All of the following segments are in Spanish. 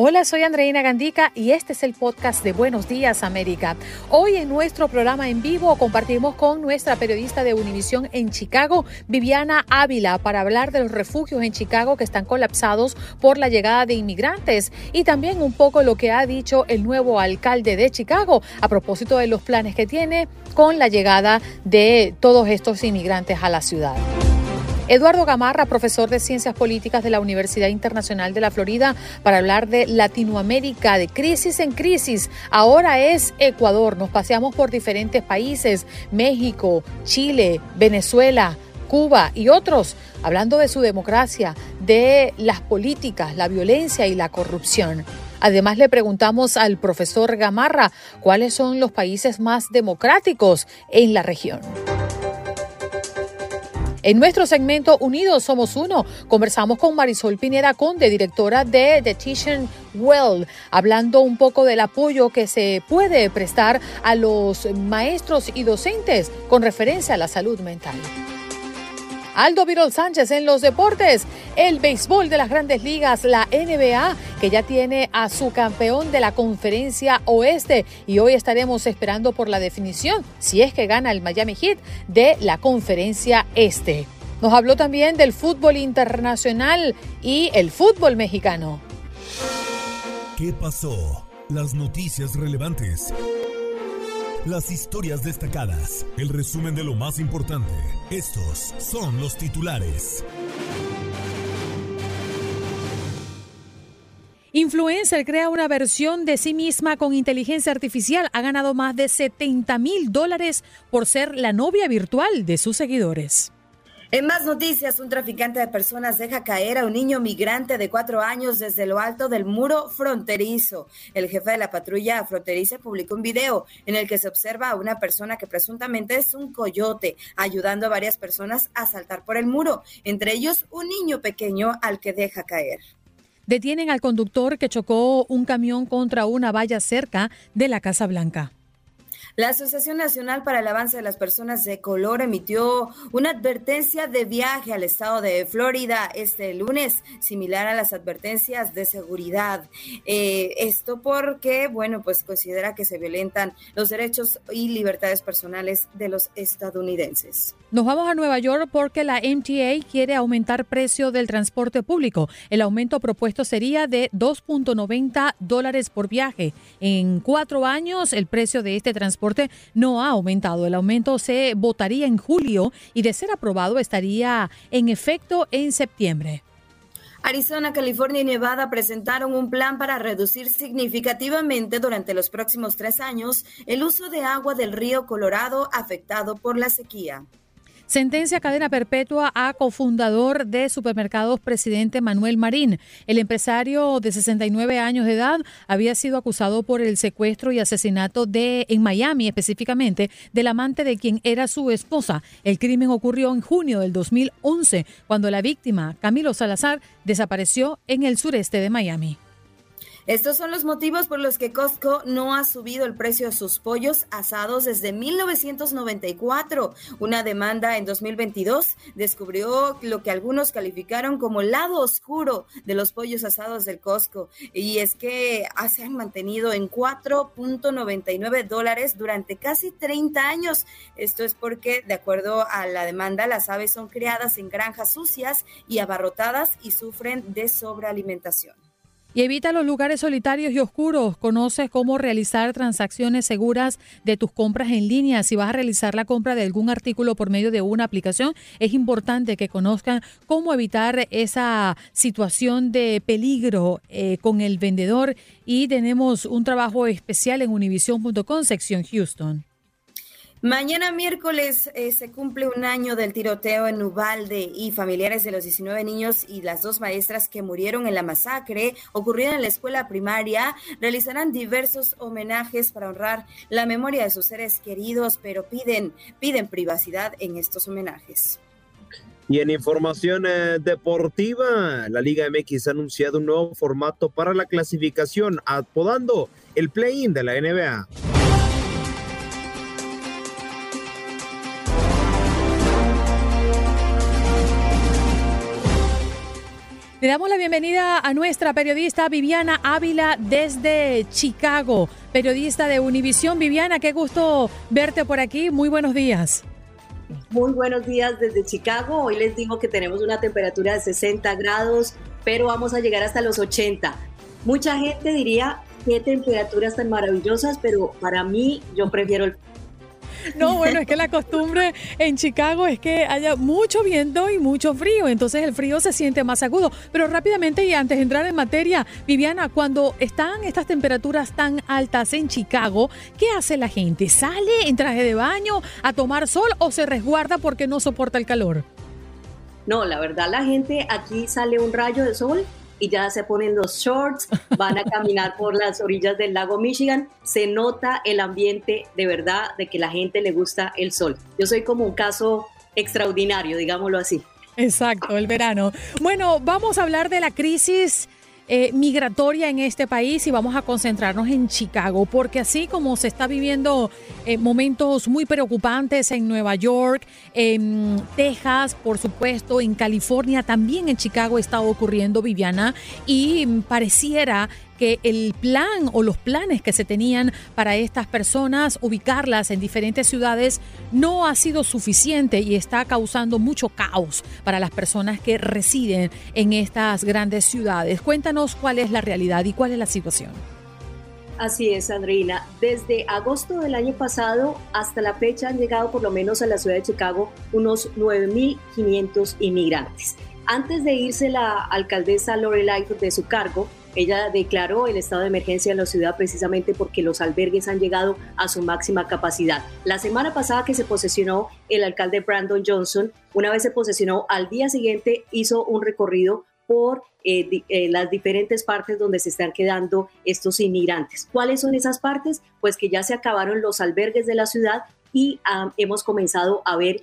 Hola, soy Andreina Gandica y este es el podcast de Buenos Días América. Hoy en nuestro programa en vivo compartimos con nuestra periodista de Univisión en Chicago, Viviana Ávila, para hablar de los refugios en Chicago que están colapsados por la llegada de inmigrantes y también un poco lo que ha dicho el nuevo alcalde de Chicago a propósito de los planes que tiene con la llegada de todos estos inmigrantes a la ciudad. Eduardo Gamarra, profesor de Ciencias Políticas de la Universidad Internacional de la Florida, para hablar de Latinoamérica, de crisis en crisis. Ahora es Ecuador. Nos paseamos por diferentes países, México, Chile, Venezuela. Cuba y otros, hablando de su democracia, de las políticas, la violencia y la corrupción. Además, le preguntamos al profesor Gamarra cuáles son los países más democráticos en la región. En nuestro segmento Unidos Somos Uno, conversamos con Marisol Pineda Conde, directora de The Teaching Well, hablando un poco del apoyo que se puede prestar a los maestros y docentes con referencia a la salud mental. Aldo Virol Sánchez en los deportes, el béisbol de las grandes ligas, la NBA, que ya tiene a su campeón de la conferencia oeste y hoy estaremos esperando por la definición, si es que gana el Miami Heat, de la conferencia este. Nos habló también del fútbol internacional y el fútbol mexicano. ¿Qué pasó? Las noticias relevantes. Las historias destacadas, el resumen de lo más importante. Estos son los titulares. Influencer crea una versión de sí misma con inteligencia artificial. Ha ganado más de 70 mil dólares por ser la novia virtual de sus seguidores. En más noticias, un traficante de personas deja caer a un niño migrante de cuatro años desde lo alto del muro fronterizo. El jefe de la patrulla fronteriza publicó un video en el que se observa a una persona que presuntamente es un coyote, ayudando a varias personas a saltar por el muro, entre ellos un niño pequeño al que deja caer. Detienen al conductor que chocó un camión contra una valla cerca de la Casa Blanca. La Asociación Nacional para el Avance de las Personas de Color emitió una advertencia de viaje al estado de Florida este lunes, similar a las advertencias de seguridad. Eh, esto porque, bueno, pues considera que se violentan los derechos y libertades personales de los estadounidenses. Nos vamos a Nueva York porque la MTA quiere aumentar precio del transporte público. El aumento propuesto sería de 2.90 dólares por viaje. En cuatro años, el precio de este transporte no ha aumentado. El aumento se votaría en julio y de ser aprobado estaría en efecto en septiembre. Arizona, California y Nevada presentaron un plan para reducir significativamente durante los próximos tres años el uso de agua del río Colorado afectado por la sequía. Sentencia cadena perpetua a cofundador de supermercados presidente Manuel Marín. El empresario de 69 años de edad había sido acusado por el secuestro y asesinato de en Miami específicamente del amante de quien era su esposa. El crimen ocurrió en junio del 2011 cuando la víctima, Camilo Salazar, desapareció en el sureste de Miami. Estos son los motivos por los que Costco no ha subido el precio de sus pollos asados desde 1994. Una demanda en 2022 descubrió lo que algunos calificaron como el lado oscuro de los pollos asados del Costco. Y es que se han mantenido en 4.99 dólares durante casi 30 años. Esto es porque, de acuerdo a la demanda, las aves son criadas en granjas sucias y abarrotadas y sufren de sobrealimentación. Y evita los lugares solitarios y oscuros. Conoces cómo realizar transacciones seguras de tus compras en línea. Si vas a realizar la compra de algún artículo por medio de una aplicación, es importante que conozcan cómo evitar esa situación de peligro eh, con el vendedor. Y tenemos un trabajo especial en univision.com, sección Houston. Mañana miércoles eh, se cumple un año del tiroteo en Ubalde y familiares de los 19 niños y las dos maestras que murieron en la masacre ocurrida en la escuela primaria realizarán diversos homenajes para honrar la memoria de sus seres queridos, pero piden, piden privacidad en estos homenajes. Y en información eh, deportiva, la Liga MX ha anunciado un nuevo formato para la clasificación, apodando el play-in de la NBA. Le damos la bienvenida a nuestra periodista Viviana Ávila desde Chicago, periodista de Univisión. Viviana, qué gusto verte por aquí. Muy buenos días. Muy buenos días desde Chicago. Hoy les digo que tenemos una temperatura de 60 grados, pero vamos a llegar hasta los 80. Mucha gente diría qué temperaturas tan maravillosas, pero para mí yo prefiero el no, bueno, es que la costumbre en Chicago es que haya mucho viento y mucho frío, entonces el frío se siente más agudo. Pero rápidamente y antes de entrar en materia, Viviana, cuando están estas temperaturas tan altas en Chicago, ¿qué hace la gente? ¿Sale en traje de baño a tomar sol o se resguarda porque no soporta el calor? No, la verdad la gente aquí sale un rayo de sol y ya se ponen los shorts, van a caminar por las orillas del lago Michigan. Se nota el ambiente de verdad de que la gente le gusta el sol. Yo soy como un caso extraordinario, digámoslo así. Exacto, el verano. Bueno, vamos a hablar de la crisis eh, migratoria en este país y vamos a concentrarnos en Chicago, porque así como se está viviendo eh, momentos muy preocupantes en Nueva York, en Texas, por supuesto, en California, también en Chicago está ocurriendo, Viviana, y pareciera que el plan o los planes que se tenían para estas personas, ubicarlas en diferentes ciudades, no ha sido suficiente y está causando mucho caos para las personas que residen en estas grandes ciudades. Cuéntanos cuál es la realidad y cuál es la situación. Así es, Andreina. Desde agosto del año pasado hasta la fecha han llegado por lo menos a la ciudad de Chicago unos 9.500 inmigrantes. Antes de irse la alcaldesa Lightfoot de su cargo, ella declaró el estado de emergencia en la ciudad precisamente porque los albergues han llegado a su máxima capacidad. La semana pasada que se posesionó el alcalde Brandon Johnson, una vez se posesionó, al día siguiente hizo un recorrido por eh, eh, las diferentes partes donde se están quedando estos inmigrantes. ¿Cuáles son esas partes? Pues que ya se acabaron los albergues de la ciudad y ah, hemos comenzado a ver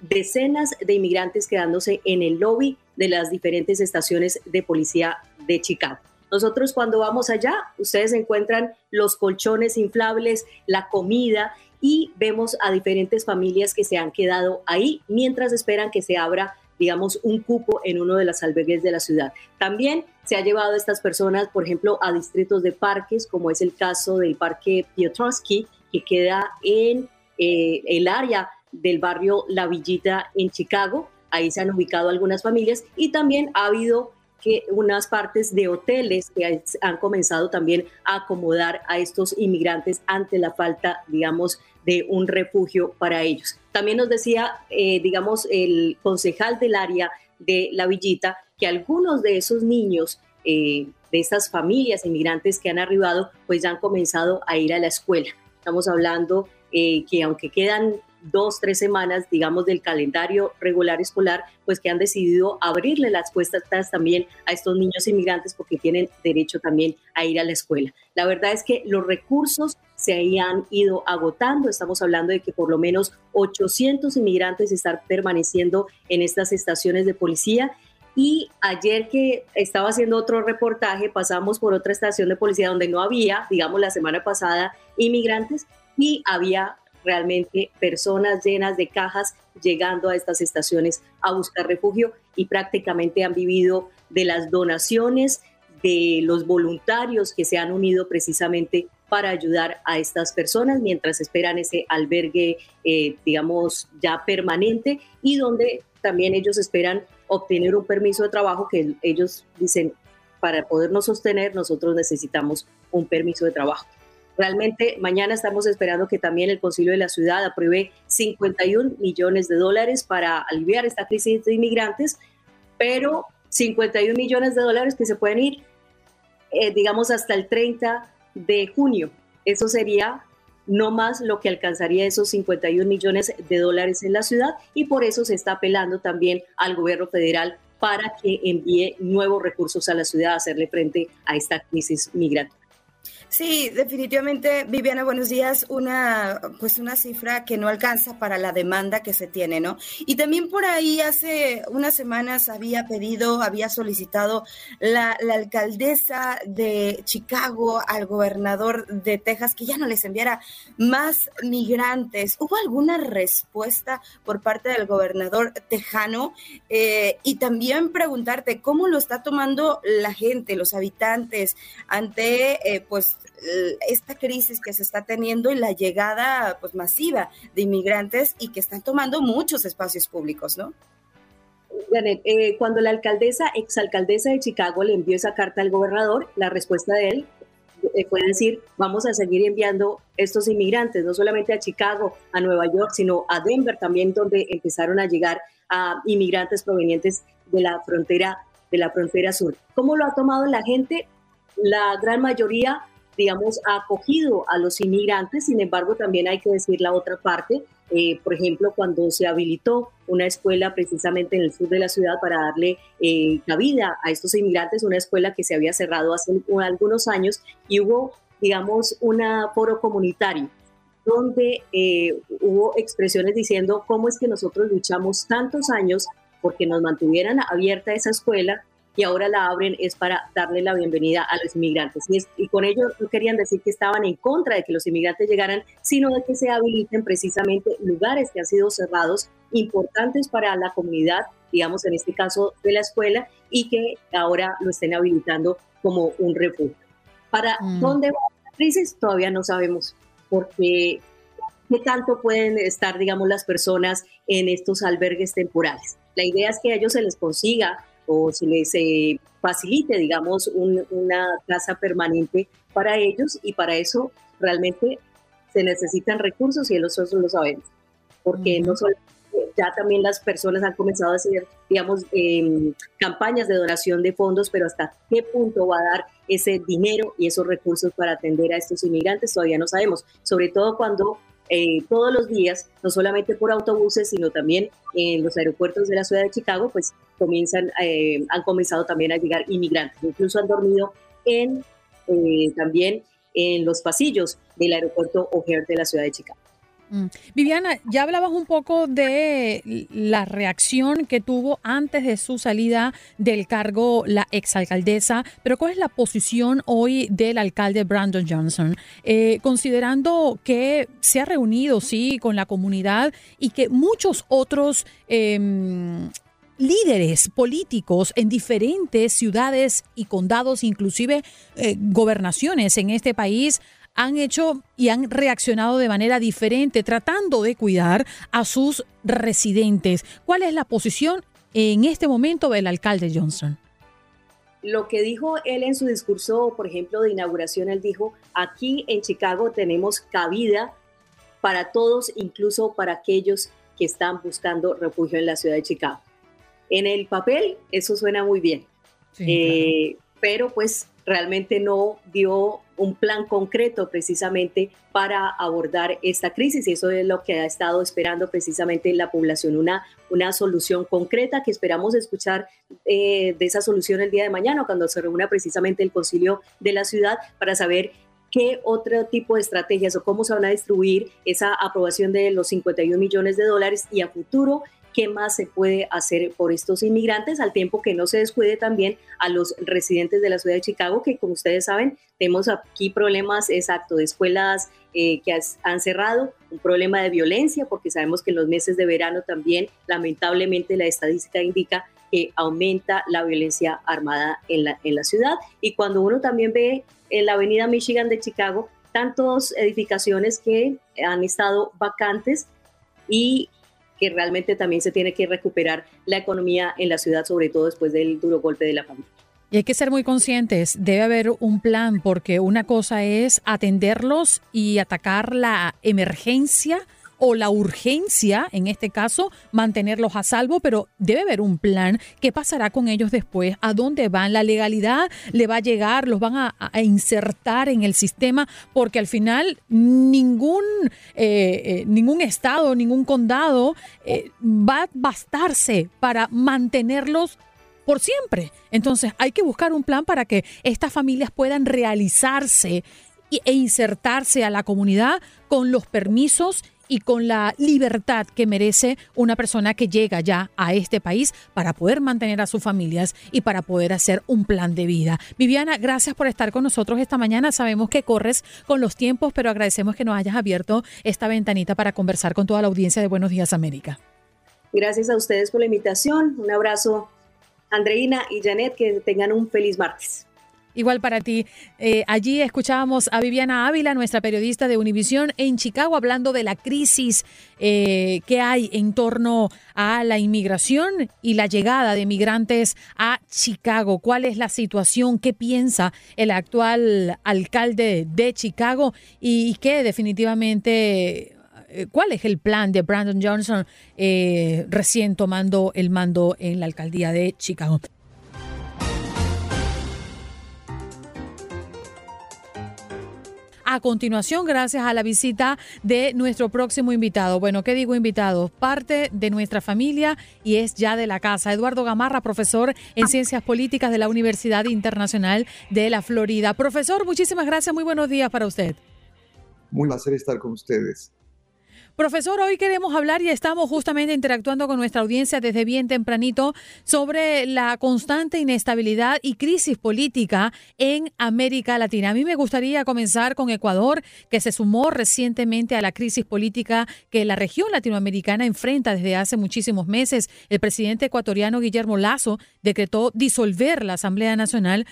decenas de inmigrantes quedándose en el lobby de las diferentes estaciones de policía de Chicago. Nosotros cuando vamos allá, ustedes encuentran los colchones inflables, la comida y vemos a diferentes familias que se han quedado ahí mientras esperan que se abra digamos, un cupo en uno de las albergues de la ciudad. También se ha llevado a estas personas, por ejemplo, a distritos de parques, como es el caso del Parque Piotrowski, que queda en eh, el área del barrio La Villita en Chicago. Ahí se han ubicado algunas familias y también ha habido que unas partes de hoteles que han comenzado también a acomodar a estos inmigrantes ante la falta, digamos, de un refugio para ellos. También nos decía, eh, digamos, el concejal del área de La Villita que algunos de esos niños, eh, de estas familias inmigrantes que han arribado, pues ya han comenzado a ir a la escuela. Estamos hablando eh, que aunque quedan dos, tres semanas, digamos, del calendario regular escolar, pues que han decidido abrirle las puertas también a estos niños inmigrantes porque tienen derecho también a ir a la escuela. La verdad es que los recursos se han ido agotando. Estamos hablando de que por lo menos 800 inmigrantes están permaneciendo en estas estaciones de policía. Y ayer que estaba haciendo otro reportaje, pasamos por otra estación de policía donde no había, digamos, la semana pasada, inmigrantes y había realmente personas llenas de cajas llegando a estas estaciones a buscar refugio y prácticamente han vivido de las donaciones de los voluntarios que se han unido precisamente para ayudar a estas personas mientras esperan ese albergue, eh, digamos, ya permanente y donde también ellos esperan obtener un permiso de trabajo que ellos dicen para podernos sostener, nosotros necesitamos un permiso de trabajo. Realmente mañana estamos esperando que también el Concilio de la Ciudad apruebe 51 millones de dólares para aliviar esta crisis de inmigrantes, pero 51 millones de dólares que se pueden ir, eh, digamos, hasta el 30 de junio. Eso sería no más lo que alcanzaría esos 51 millones de dólares en la ciudad y por eso se está apelando también al gobierno federal para que envíe nuevos recursos a la ciudad a hacerle frente a esta crisis migratoria. Sí, definitivamente, Viviana, buenos días. Una, pues una cifra que no alcanza para la demanda que se tiene, ¿no? Y también por ahí hace unas semanas había pedido, había solicitado la, alcaldesa de Chicago al gobernador de Texas que ya no les enviara más migrantes. ¿Hubo alguna respuesta por parte del gobernador tejano? Eh, y también preguntarte cómo lo está tomando la gente, los habitantes, ante, eh, pues, esta crisis que se está teniendo y la llegada pues masiva de inmigrantes y que están tomando muchos espacios públicos, ¿no? Janet, eh, cuando la alcaldesa, exalcaldesa de Chicago le envió esa carta al gobernador, la respuesta de él eh, fue decir, vamos a seguir enviando estos inmigrantes, no solamente a Chicago, a Nueva York, sino a Denver también, donde empezaron a llegar a inmigrantes provenientes de la frontera, de la frontera sur. ¿Cómo lo ha tomado la gente? La gran mayoría digamos, ha acogido a los inmigrantes, sin embargo, también hay que decir la otra parte. Eh, por ejemplo, cuando se habilitó una escuela precisamente en el sur de la ciudad para darle eh, cabida a estos inmigrantes, una escuela que se había cerrado hace algunos años y hubo, digamos, un foro comunitario donde eh, hubo expresiones diciendo cómo es que nosotros luchamos tantos años porque nos mantuvieran abierta esa escuela y ahora la abren es para darle la bienvenida a los inmigrantes. Y, con ello no querían decir que estaban en contra de que los inmigrantes llegaran, sino de que se habiliten precisamente lugares que han sido cerrados, importantes para la comunidad, digamos en este caso de la escuela, y que ahora lo estén habilitando como un refugio. ¿Para mm. dónde va la crisis? Todavía no sabemos, porque qué tanto pueden estar, digamos, las personas en estos albergues temporales. La idea es que a ellos se les consiga o se les eh, facilite, digamos, una casa permanente para ellos y para eso realmente se necesitan recursos y nosotros lo sabemos, porque no solo ya también las personas han comenzado a hacer, digamos, em, campañas de donación de fondos, pero hasta qué punto va a dar ese dinero y esos recursos para atender a estos inmigrantes todavía no sabemos, sobre todo cuando eh, todos los días, no solamente por autobuses, sino también en los aeropuertos de la ciudad de Chicago, pues comienzan, eh, han comenzado también a llegar inmigrantes. Incluso han dormido en, eh, también en los pasillos del aeropuerto O'Hare de la ciudad de Chicago. Mm. Viviana, ya hablabas un poco de la reacción que tuvo antes de su salida del cargo la exalcaldesa, pero ¿cuál es la posición hoy del alcalde Brandon Johnson? Eh, considerando que se ha reunido, sí, con la comunidad y que muchos otros... Em, líderes políticos en diferentes ciudades y condados, inclusive eh, gobernaciones en este país, han hecho y han reaccionado de manera diferente, tratando de cuidar a sus residentes. ¿Cuál es la posición en este momento del alcalde Johnson? Lo que dijo él en su discurso, por ejemplo, de inauguración, él dijo, aquí en Chicago tenemos cabida para todos, incluso para aquellos que están buscando refugio en la ciudad de Chicago. En el papel eso suena muy bien, eh, pero pues realmente no dio un plan concreto precisamente para abordar esta crisis y eso es lo que ha estado esperando precisamente la población, una, una solución concreta que esperamos escuchar eh, de esa solución el día de mañana cuando se reúna precisamente el concilio de la ciudad para saber qué otro tipo de estrategias o cómo se van a distribuir esa aprobación de los 51 millones de dólares y a futuro qué más se puede hacer por estos inmigrantes, al tiempo que no se descuide también a los residentes de la ciudad de Chicago, que como ustedes saben, tenemos aquí problemas exacto de escuelas eh, que han cerrado, un problema de violencia, porque sabemos que en los meses de verano también, lamentablemente, la estadística indica que aumenta la violencia armada en la, en la ciudad. Y cuando uno también ve en la avenida Michigan de Chicago, tantas edificaciones que han estado vacantes y que realmente también se tiene que recuperar la economía en la ciudad, sobre todo después del duro golpe de la pandemia. Y hay que ser muy conscientes, debe haber un plan porque una cosa es atenderlos y atacar la emergencia o la urgencia, en este caso, mantenerlos a salvo, pero debe haber un plan. ¿Qué pasará con ellos después? ¿A dónde van? ¿La legalidad le va a llegar? ¿Los van a, insertar en el sistema? Porque al final ningún, eh, eh, ningún estado, ningún condado eh, va a bastarse para mantenerlos por siempre. Entonces hay que buscar un plan para que estas familias puedan realizarse e insertarse a la comunidad con los permisos y con la libertad que merece una persona que llega ya a este país para poder mantener a sus familias y para poder hacer un plan de vida. Viviana, gracias por estar con nosotros esta mañana. Sabemos que corres con los tiempos, pero agradecemos que nos hayas abierto esta ventanita para conversar con toda la audiencia de Buenos Días América. Gracias a ustedes por la invitación. Un abrazo, Andreina y Janet, que tengan un feliz martes. Igual para ti. Eh, allí escuchábamos a Viviana Ávila, nuestra periodista de Univisión en Chicago, hablando de la crisis eh, que hay en torno a la inmigración y la llegada de migrantes a Chicago. ¿Cuál es la situación? ¿Qué piensa el actual alcalde de Chicago? Y qué definitivamente eh, cuál es el plan de Brandon Johnson recién tomando el mando en la alcaldía de Chicago. A continuación gracias a la visita de nuestro próximo invitado. Bueno, ¿qué digo invitado? Parte de nuestra familia y es ya de la casa. Eduardo Gamarra, profesor en Ciencias Políticas de la Universidad Internacional de la Florida. Profesor, muchísimas gracias. Muy buenos días para usted. Muy placer estar con ustedes. Profesor, hoy queremos hablar y estamos justamente interactuando con nuestra audiencia desde bien tempranito sobre la constante inestabilidad y crisis política en América Latina. A mí me gustaría comenzar con Ecuador, que se sumó recientemente a la crisis política que la región latinoamericana enfrenta desde hace muchísimos meses. El presidente ecuatoriano Guillermo Lazo decretó disolver la Asamblea Nacional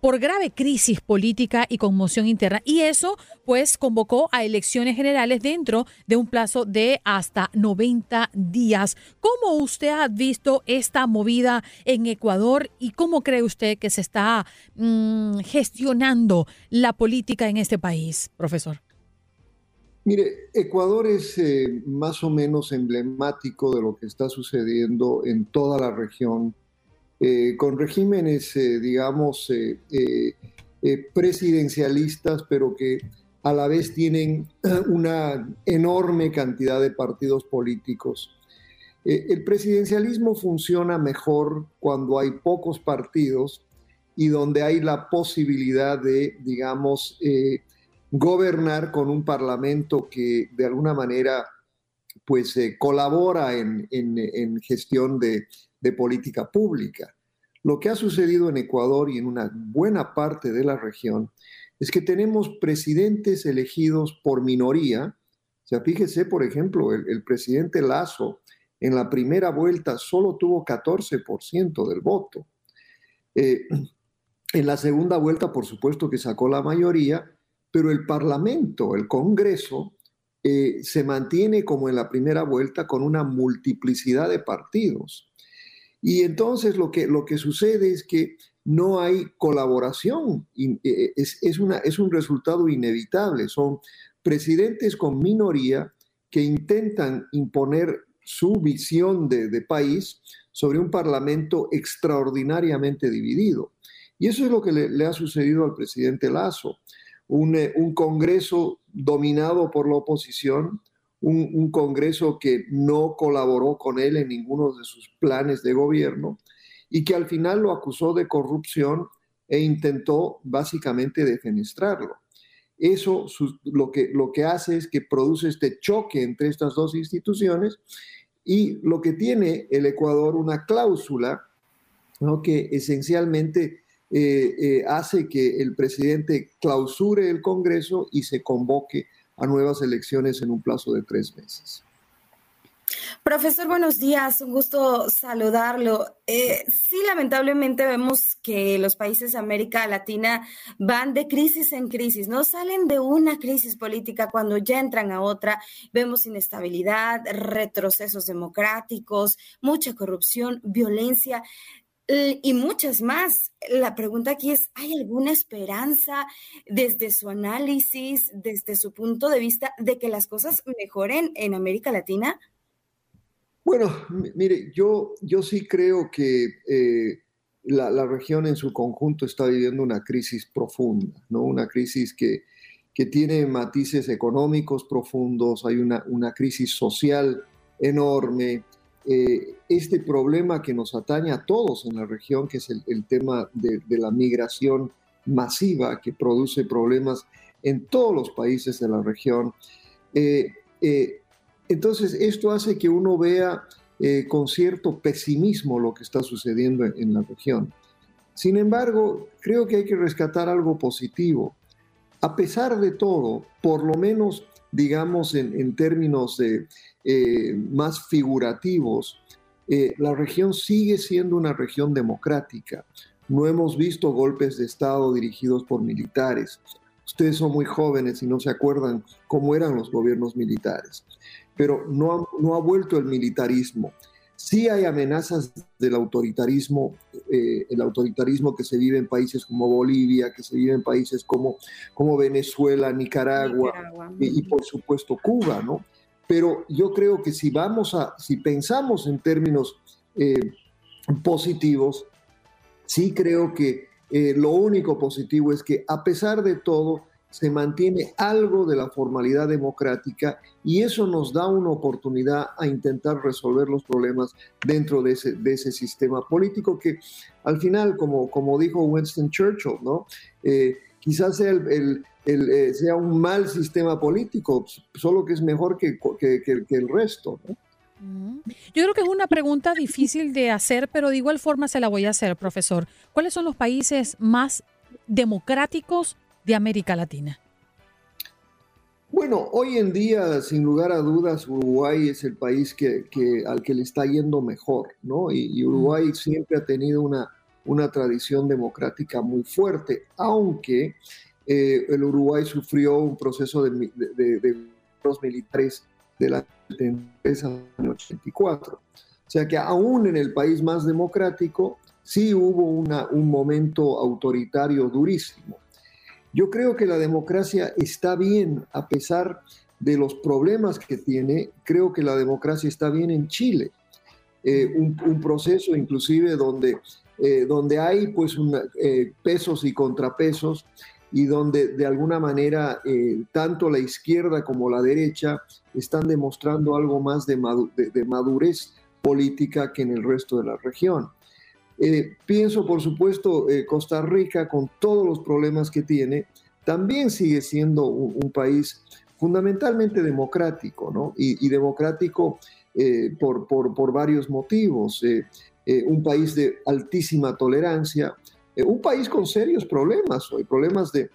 por grave crisis política y conmoción interna. Y eso, pues, convocó a elecciones generales dentro de un plazo de hasta 90 días. ¿Cómo usted ha visto esta movida en Ecuador y cómo cree usted que se está mm, gestionando la política en este país, profesor? Mire, Ecuador es eh, más o menos emblemático de lo que está sucediendo en toda la región eh, con regímenes, eh, digamos, eh, presidencialistas, pero que a la vez tienen una enorme cantidad de partidos políticos. el presidencialismo funciona mejor cuando hay pocos partidos y donde hay la posibilidad de, digamos, gobernar con un parlamento que de alguna manera pues colabora en, gestión de, de política pública. Lo que ha sucedido en Ecuador y en una buena parte de la región es que tenemos presidentes elegidos por minoría. O sea, fíjese, por ejemplo, el, presidente Lazo en la primera vuelta solo tuvo 14% del voto. Eh, en la segunda vuelta, por supuesto que sacó la mayoría, pero el Parlamento, el Congreso, eh, se mantiene como en la primera vuelta con una multiplicidad de partidos. Y entonces lo que, lo que sucede es que no hay colaboración, eh, es, es, una, es un resultado inevitable. Son presidentes con minoría que intentan imponer su visión de, país sobre un parlamento extraordinariamente dividido. Y eso es lo que le, ha sucedido al presidente Lazo. Un, eh, un, Congreso dominado por la oposición, un, Congreso que no colaboró con él en ninguno de sus planes de gobierno y que al final lo acusó de corrupción e intentó básicamente defenestrarlo. Eso lo que, lo que hace es que produce este choque entre estas dos instituciones y lo que tiene el Ecuador una cláusula que esencialmente eh, eh, hace que el presidente clausure el Congreso y se convoque a nuevas elecciones en un plazo de tres meses. Profesor, buenos días, un gusto saludarlo. Eh, sí, lamentablemente vemos que los países de América Latina van de crisis en crisis, no salen de una crisis política cuando ya entran a otra. Vemos inestabilidad, retrocesos democráticos, mucha corrupción, violencia. Y muchas más. La pregunta aquí es, ¿hay alguna esperanza desde su análisis, desde su punto de vista, de que las cosas mejoren en América Latina? Bueno, mire, yo, yo sí creo que eh, la, región en su conjunto está viviendo una crisis profunda, ¿no? Una crisis que, que tiene matices económicos profundos, hay una, una crisis social enorme, eh, este problema que nos atañe a todos en la región, que es el, tema de, la migración masiva que produce problemas en todos los países de la región. Eh, eh, entonces, esto hace que uno vea con cierto pesimismo lo que está sucediendo en, la región. Sin embargo, creo que hay que rescatar algo positivo. A pesar de todo, por lo menos, digamos, en términos de, eh, más figurativos, eh, la región sigue siendo una región democrática. No hemos visto golpes de Estado dirigidos por militares. Ustedes son muy jóvenes y no se acuerdan cómo eran los gobiernos militares. Pero no ha, no ha vuelto el militarismo. Sí hay amenazas del autoritarismo, eh, el autoritarismo que se vive en países como Bolivia, que se vive en países como, como Venezuela, Nicaragua, Y, y, por supuesto Cuba, ¿no? Pero yo creo que si vamos a, si pensamos en términos eh, positivos, sí creo que eh, lo único positivo es que a pesar de todo se mantiene algo de la formalidad democrática y eso nos da una oportunidad a intentar resolver los problemas dentro de ese, sistema político que al final, como, como dijo Winston Churchill, ¿no? Eh, quizás sea el eh, sea un mal sistema político, solo que es mejor que, el resto. Yo creo que es una pregunta difícil de hacer, pero de igual forma se la voy a hacer, profesor. ¿Cuáles son los países más democráticos de América Latina? Bueno, hoy en día, sin lugar a dudas, Uruguay es el país que, al que le está yendo mejor, ¿no? Y, Uruguay siempre ha tenido una, una tradición democrática muy fuerte, aunque eh, el Uruguay sufrió un proceso de, los militares de la 84. O sea que aún en el país más democrático sí hubo una, un momento autoritario durísimo. Yo creo que la democracia está bien a pesar de los problemas que tiene. Creo que la democracia está bien en Chile. Eh, un, proceso inclusive donde, eh, donde hay pues pesos y contrapesos y donde de alguna manera eh, tanto la izquierda como la derecha están demostrando algo más de, madurez política que en el resto de la región. Eh, pienso, por supuesto, eh, Costa Rica, con todos los problemas que tiene, también sigue siendo un, país fundamentalmente democrático, ¿no? Y, democrático por, por, por, varios motivos. un país de altísima tolerancia, eh, un país con serios problemas hoy, problemas de,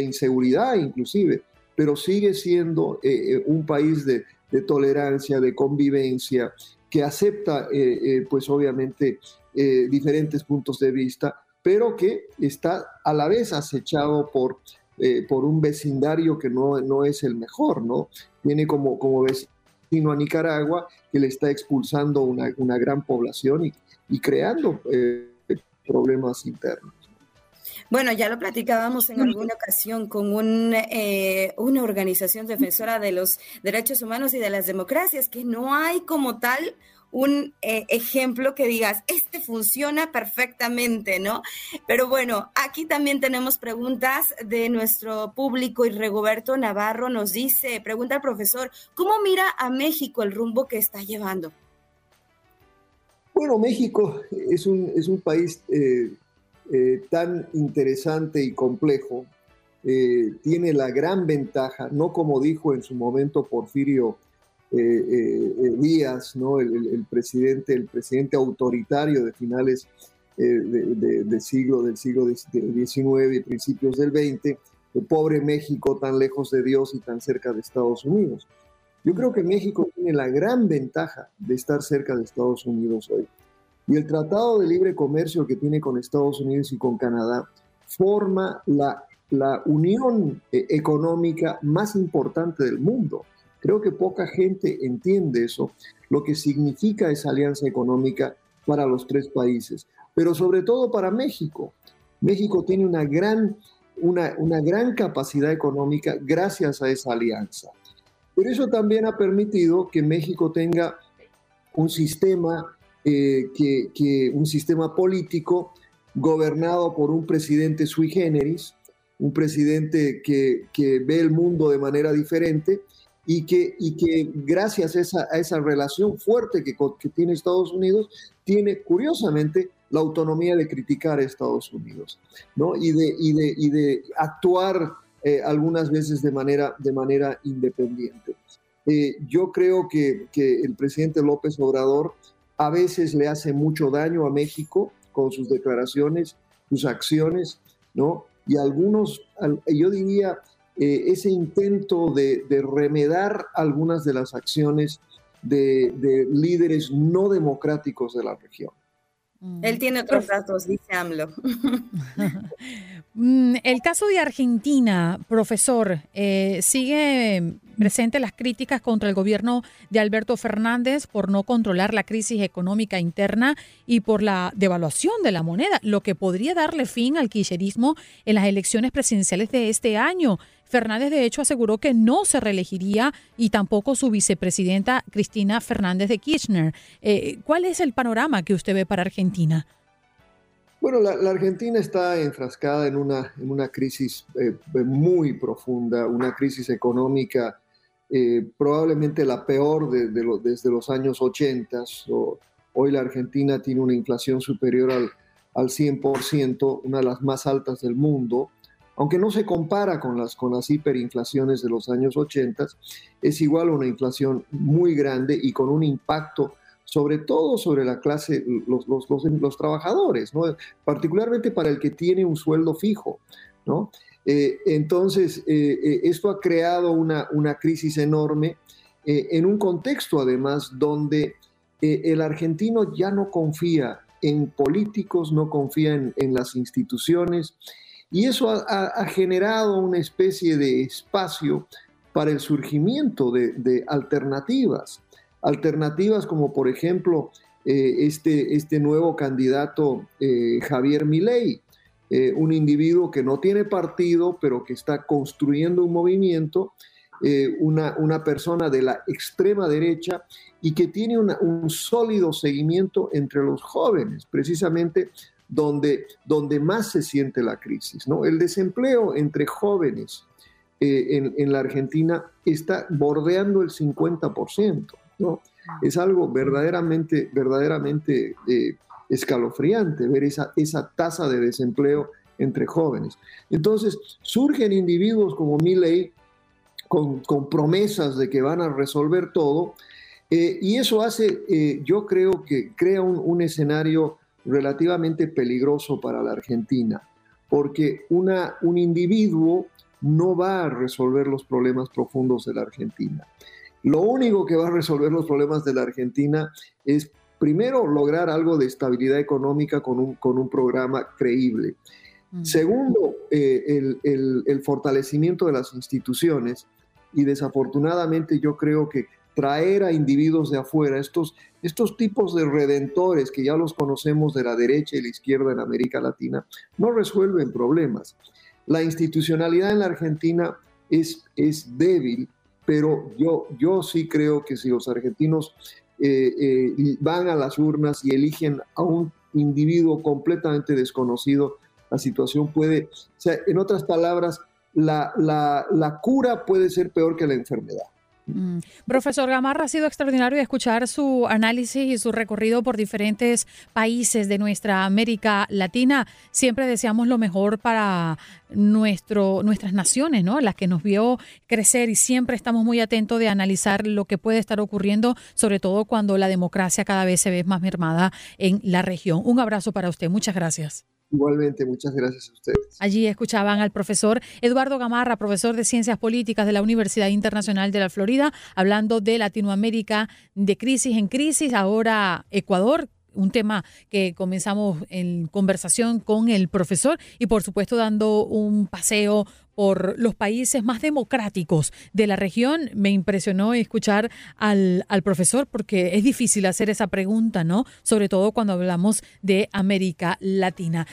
inseguridad inclusive, pero sigue siendo eh, eh, un país de, tolerancia, de convivencia, que acepta pues obviamente diferentes puntos de vista, pero que está a la vez acechado por, por un vecindario que no, no es el mejor, ¿no? Tiene como, como vecino a Nicaragua, que le está expulsando una, gran población y, y creando problemas internos. Bueno, ya lo platicábamos en alguna ocasión con un, eh, una organización defensora de los derechos humanos y de las democracias, que no hay como tal un eh, ejemplo que digas, este funciona perfectamente, ¿no? Pero bueno, aquí también tenemos preguntas de nuestro público y Regoberto Navarro nos dice, pregunta al profesor, ¿cómo mira a México el rumbo que está llevando? Bueno, México es un, es un país eh, eh, tan interesante y complejo. Eh, tiene la gran ventaja, no como dijo en su momento Porfirio Díaz, ¿no? El, presidente, el presidente autoritario de finales de, siglo, del siglo XIX y principios del XX, el pobre México tan lejos de Dios y tan cerca de Estados Unidos. Yo creo que México tiene la gran ventaja de estar cerca de Estados Unidos hoy. Y el Tratado de Libre Comercio que tiene con Estados Unidos y con Canadá forma la, la unión eh, económica más importante del mundo. Creo que poca gente entiende eso, lo que significa esa alianza económica para los tres países. pero sobre todo para México. México tiene una gran, una, una gran capacidad económica gracias a esa alianza. Pero eso también ha permitido que México tenga un sistema, eh, un sistema político gobernado por un presidente sui generis, un presidente que, ve el mundo de manera diferente y que, y que gracias a esa, a esa relación fuerte que, que, tiene Estados Unidos, tiene curiosamente la autonomía de criticar a Estados Unidos ¿no? y, de, y, de, y de actuar eh, algunas veces de manera, de manera independiente. Eh, yo creo que, que el presidente López Obrador a veces le hace mucho daño a México con sus declaraciones, sus acciones, ¿no? Y algunos, yo diría, eh, ese intento de, de, remedar algunas de las acciones de, de líderes no democráticos de la región. Él tiene otros datos, dice AMLO. Mm, el caso de Argentina, profesor, eh, sigue presente las críticas contra el gobierno de Alberto Fernández por no controlar la crisis económica interna y por la devaluación de la moneda, lo que podría darle fin al kirchnerismo en las elecciones presidenciales de este año. Fernández, de hecho, aseguró que no se reelegiría y tampoco su vicepresidenta Cristina Fernández de Kirchner. Eh, ¿Cuál es el panorama que usted ve para Argentina? Bueno, la, la Argentina está enfrascada en una, en una crisis eh, muy profunda, una crisis económica eh, probablemente la peor de, de lo, desde los años 80. O, hoy la Argentina tiene una inflación superior al, al 100%, una de las más altas del mundo aunque no se compara con las, con las hiperinflaciones de los años 80, es igual a una inflación muy grande y con un impacto sobre todo sobre la clase, los, los, los, trabajadores, ¿no? particularmente para el que tiene un sueldo fijo. ¿no? Eh, entonces, eh, eh, esto ha creado una, una crisis enorme en un contexto además donde el argentino ya no confía en políticos, no confía en, en las instituciones, y eso ha, ha, generado una especie de espacio para el surgimiento de, de alternativas. Alternativas como por ejemplo eh, este, este nuevo candidato eh, Javier Milei, eh, un individuo que no tiene partido, pero que está construyendo un movimiento, eh, una, una, persona de la extrema derecha y que tiene una, un sólido seguimiento entre los jóvenes, precisamente donde, donde más se siente la crisis. ¿no? El desempleo entre jóvenes eh, en, en, la Argentina está bordeando el 50%. ¿No? Es algo verdaderamente, verdaderamente eh, escalofriante ver esa, esa tasa de desempleo entre jóvenes. Entonces, surgen individuos como Milley con, con promesas de que van a resolver todo, eh, y eso hace, eh, yo creo que crea un, un escenario relativamente peligroso para la Argentina, porque una, un individuo no va a resolver los problemas profundos de la Argentina. Lo único que va a resolver los problemas de la Argentina es, primero, lograr algo de estabilidad económica con un, con un programa creíble. Mm. Segundo, eh, el, el, el fortalecimiento de las instituciones. Y desafortunadamente yo creo que traer a individuos de afuera, estos, estos tipos de redentores que ya los conocemos de la derecha y la izquierda en América Latina, no resuelven problemas. La institucionalidad en la Argentina es, es débil, pero yo, yo sí creo que si los argentinos eh, eh, van a las urnas y eligen a un individuo completamente desconocido, la situación puede, o sea, en otras palabras, la, la, la cura puede ser peor que la enfermedad. Mm. Profesor Gamarra, ha sido extraordinario escuchar su análisis y su recorrido por diferentes países de nuestra América Latina. Siempre deseamos lo mejor para nuestro, nuestras naciones, ¿no? Las que nos vio crecer y siempre estamos muy atentos de analizar lo que puede estar ocurriendo, sobre todo cuando la democracia cada vez se ve más mermada en la región. Un abrazo para usted. Muchas gracias. Igualmente, muchas gracias a ustedes. Allí escuchaban al profesor Eduardo Gamarra, profesor de Ciencias Políticas de la Universidad Internacional de la Florida, hablando de Latinoamérica, de crisis en crisis. Ahora Ecuador un tema que comenzamos en conversación con el profesor y por supuesto dando un paseo por los países más democráticos de la región. Me impresionó escuchar al, al, profesor porque es difícil hacer esa pregunta, ¿no? Sobre todo cuando hablamos de América Latina.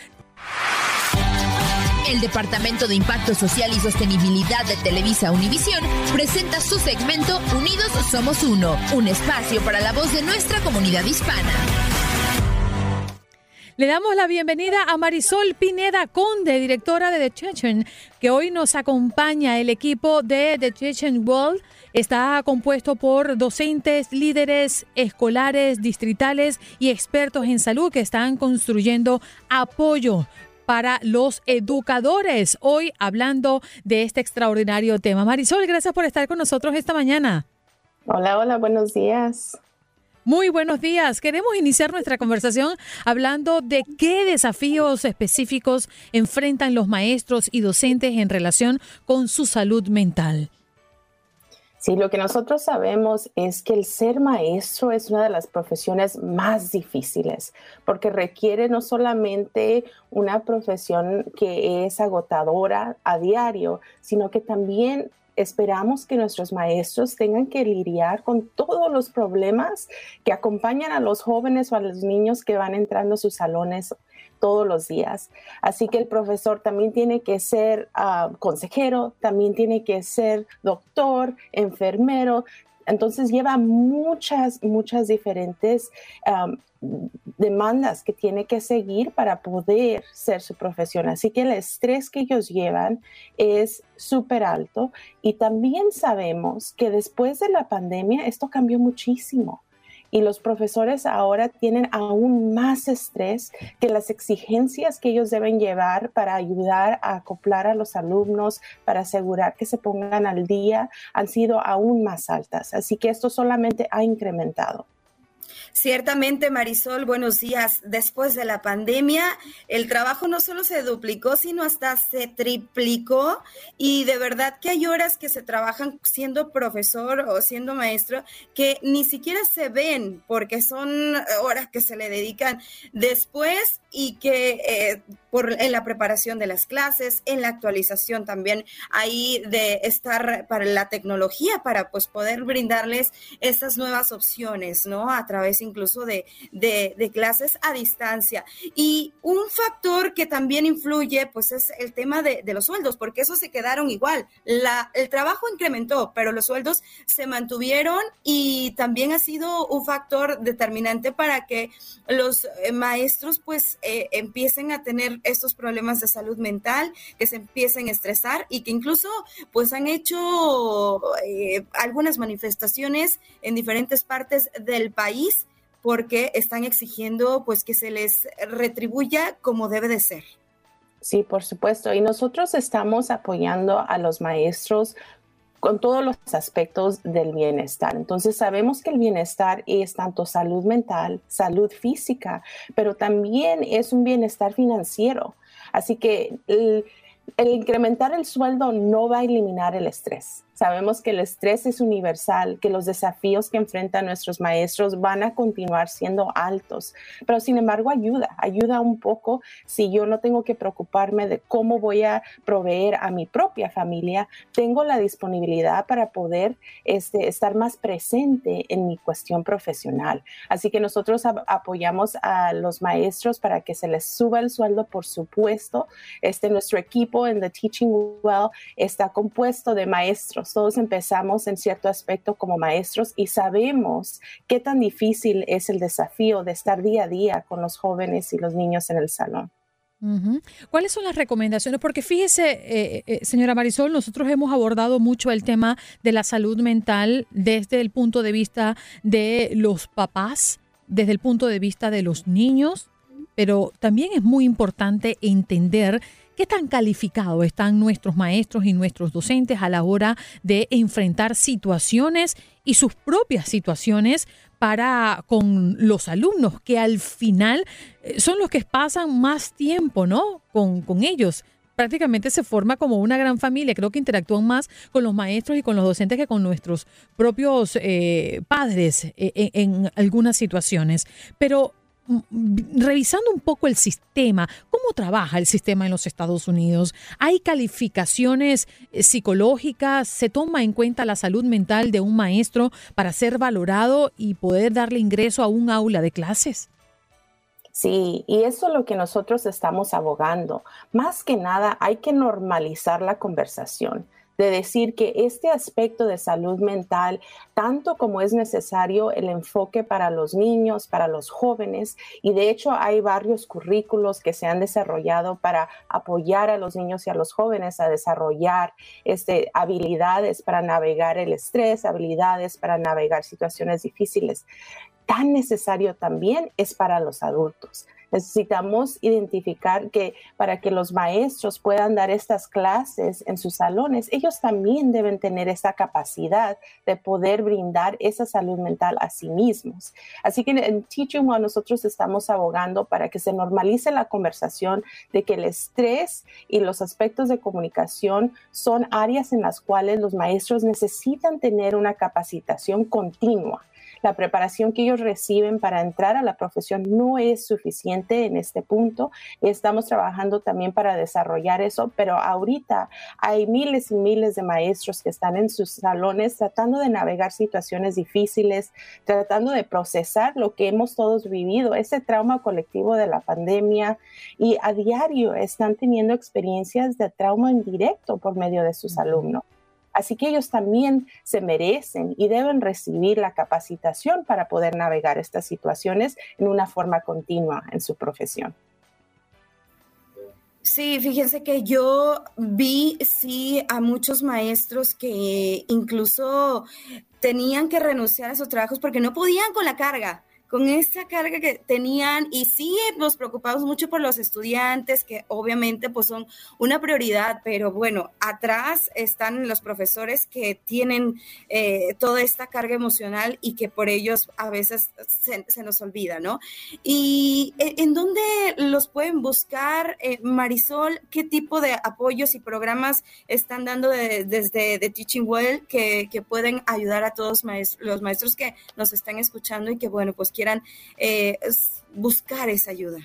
El Departamento de Impacto Social y Sostenibilidad de Televisa Univisión presenta su segmento Unidos Somos Uno, un espacio para la voz de nuestra comunidad hispana. Le damos la bienvenida a Marisol Pineda Conde, directora de The Chechen, que hoy nos acompaña. El equipo de The Chechen World está compuesto por docentes, líderes escolares, distritales y expertos en salud que están construyendo apoyo para los educadores. Hoy hablando de este extraordinario tema. Marisol, gracias por estar con nosotros esta mañana. Hola, hola, buenos días. Muy buenos días. Queremos iniciar nuestra conversación hablando de qué desafíos específicos enfrentan los maestros y docentes en relación con su salud mental. Sí, lo que nosotros sabemos es que el ser maestro es una de las profesiones más difíciles porque requiere no solamente una profesión que es agotadora a diario, sino que también esperamos que nuestros maestros tengan que lidiar con todos los problemas que acompañan a los jóvenes o a los niños que van entrando a sus salones todos los días. Así que el profesor también tiene que ser ah, consejero, también tiene que ser doctor, enfermero. Entonces lleva muchas, muchas diferentes demandas que tiene que seguir para poder ser su profesión. Así que el estrés que ellos llevan es súper alto y también sabemos que después de la pandemia esto cambió muchísimo y los profesores ahora tienen aún más estrés que las exigencias que ellos deben llevar para ayudar a acoplar a los alumnos, para asegurar que se pongan al día, han sido aún más altas. Así que esto solamente ha incrementado. Ciertamente, Marisol, buenos días. Después de la pandemia, el trabajo no solo se duplicó, sino hasta se triplicó. Y de verdad que hay horas que se trabajan siendo profesor o siendo maestro que ni siquiera se ven porque son horas que se le dedican después y que eh, por, en la preparación de las clases, en la actualización también ahí de estar para la tecnología, para pues poder brindarles estas nuevas opciones, ¿no? A través incluso de, de, clases a distancia. Y un factor que también influye pues es el tema de, de los sueldos, porque esos se quedaron igual. La, el trabajo incrementó, pero los sueldos se mantuvieron y también ha sido un factor determinante para que los eh, maestros pues eh, empiecen a tener estos problemas de salud mental, que se empiecen a estresar y que incluso pues han hecho eh, algunas manifestaciones en diferentes partes del país porque están exigiendo pues que se les retribuya como debe de ser. Sí, por supuesto. Y nosotros estamos apoyando a los maestros con todos los aspectos del bienestar. Entonces sabemos que el bienestar es tanto salud mental, salud física, pero también es un bienestar financiero. Así que el, incrementar el sueldo no va a eliminar el estrés. Sabemos que el estrés es universal, que los desafíos que enfrentan nuestros maestros van a continuar siendo altos, pero sin embargo ayuda, ayuda un poco si yo no tengo que preocuparme de cómo voy a proveer a mi propia familia, tengo la disponibilidad para poder este, estar más presente en mi cuestión profesional. Así que nosotros apoyamos a los maestros para que se les suba el sueldo, por supuesto. Este, nuestro equipo en The Teaching Well está compuesto de maestros todos empezamos en cierto aspecto como maestros y sabemos qué tan difícil es el desafío de estar día a día con los jóvenes y los niños en el salón. ¿Cuáles son las recomendaciones? Porque fíjese, eh, eh, señora Marisol, nosotros hemos abordado mucho el tema de la salud mental desde el punto de vista de los papás, desde el punto de vista de los niños, pero también es muy importante entender ¿Qué tan calificados están nuestros maestros y nuestros docentes a la hora de enfrentar situaciones y sus propias situaciones para con los alumnos, que al final eh, son los que pasan más tiempo, ¿no? Con, ellos prácticamente se forma como una gran familia. Creo que interactúan más con los maestros y con los docentes que con nuestros propios eh, padres eh, en algunas situaciones. Pero revisando un poco el sistema, ¿cómo trabaja el sistema en los Estados Unidos? ¿Hay calificaciones eh, psicológicas? ¿Se toma en cuenta la salud mental de un maestro para ser valorado y poder darle ingreso a un aula de clases? Sí, y eso es lo que nosotros estamos abogando. Más que nada, hay que normalizar la conversación de decir que este aspecto de salud mental, tanto como es necesario el enfoque para los niños, para los jóvenes, y de hecho hay varios currículos que se han desarrollado para apoyar a los niños y a los jóvenes a desarrollar este, habilidades para navegar el estrés, habilidades para navegar situaciones difíciles. Tan necesario también es para los adultos. Necesitamos identificar que para que los maestros puedan dar estas clases en sus salones, ellos también deben tener esa capacidad de poder brindar esa salud mental a sí mismos. Así que en Teaching One nosotros estamos abogando para que se normalice la conversación de que el estrés y los aspectos de comunicación son áreas en las cuales los maestros necesitan tener una capacitación continua la preparación que ellos reciben para entrar a la profesión no es suficiente en este punto. Estamos trabajando también para desarrollar eso, pero ahorita hay miles y miles de maestros que están en sus salones tratando de navegar situaciones difíciles, tratando de procesar lo que hemos todos vivido, ese trauma colectivo de la pandemia y a diario están teniendo experiencias de trauma en directo por medio de sus alumnos. Así que ellos también se merecen y deben recibir la capacitación para poder navegar estas situaciones en una forma continua en su profesión. Sí, fíjense que yo vi, sí, a muchos maestros que incluso tenían que renunciar a sus trabajos porque no podían con la carga con esa carga que tenían y sí nos preocupamos mucho por los estudiantes que obviamente pues son una prioridad, pero bueno, atrás están los profesores que tienen eh, toda esta carga emocional y que por ellos a veces se, nos olvida, ¿no? ¿Y eh, en dónde los pueden buscar, eh, Marisol? ¿Qué tipo de apoyos y programas están dando desde de Teaching Well que, pueden ayudar a todos los maestros que nos están escuchando y que bueno, pues quieren quieran eh, buscar esa ayuda.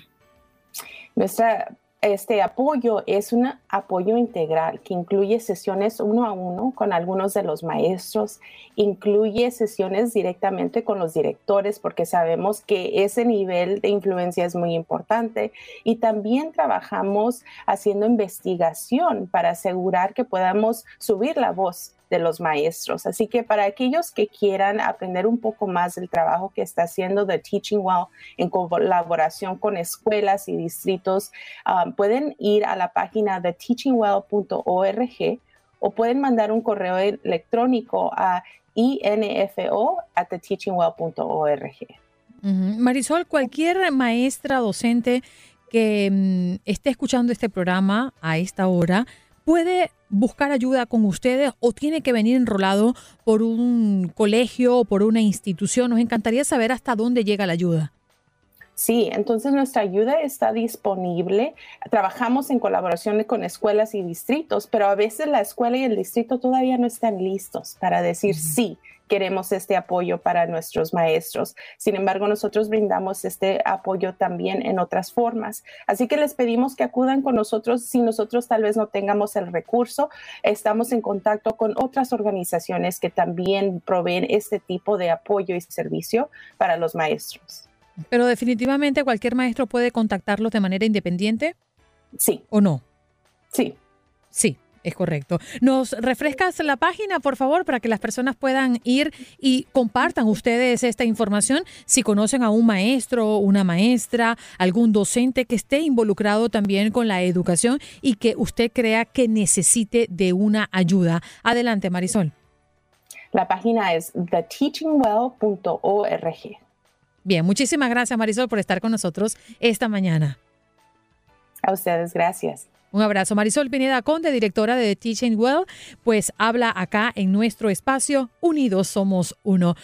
Nuestra este apoyo es un apoyo integral que incluye sesiones uno a uno con algunos de los maestros, incluye sesiones directamente con los directores porque sabemos que ese nivel de influencia es muy importante y también trabajamos haciendo investigación para asegurar que podamos subir la voz de los maestros. Así que para aquellos que quieran aprender un poco más del trabajo que está haciendo The Teaching Well en colaboración con escuelas y distritos, um, pueden ir a la página de teachingwell.org o pueden mandar un correo electrónico a info at teachingwell.org. Marisol, cualquier maestra docente que mm, esté escuchando este programa a esta hora, puede buscar ayuda con ustedes o tiene que venir enrolado por un colegio o por una institución? Nos encantaría saber hasta dónde llega la ayuda. Sí, entonces nuestra ayuda está disponible. Trabajamos en colaboración con escuelas y distritos, pero a veces la escuela y el distrito todavía no están listos para decir sí, queremos este apoyo para nuestros maestros. Sin embargo, nosotros brindamos este apoyo también en otras formas. Así que les pedimos que acudan con nosotros si nosotros tal vez no tengamos el recurso. Estamos en contacto con otras organizaciones que también proveen este tipo de apoyo y servicio para los maestros. Pero definitivamente cualquier maestro puede contactarlos de manera independiente. Sí. ¿O no? Sí. Sí. Es correcto. ¿Nos refrescas la página, por favor, para que las personas puedan ir y compartan ustedes esta información? Si conocen a un maestro, una maestra, algún docente que esté involucrado también con la educación y que usted crea que necesite de una ayuda. Adelante, Marisol. La página es theteachingwell.org. Bien, muchísimas gracias, Marisol, por estar con nosotros esta mañana. A ustedes, gracias. Un abrazo. Marisol Pineda Conde, directora de Teaching Well, pues habla acá en nuestro espacio Unidos Somos Uno.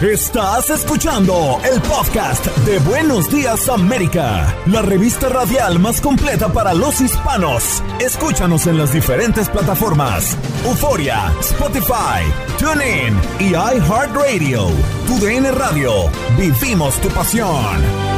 Estás escuchando el podcast de Buenos Días América, la revista radial más completa para los hispanos. Escúchanos en las diferentes plataformas: Euforia, Spotify, TuneIn y iHeartRadio. Tu Radio. Vivimos tu pasión.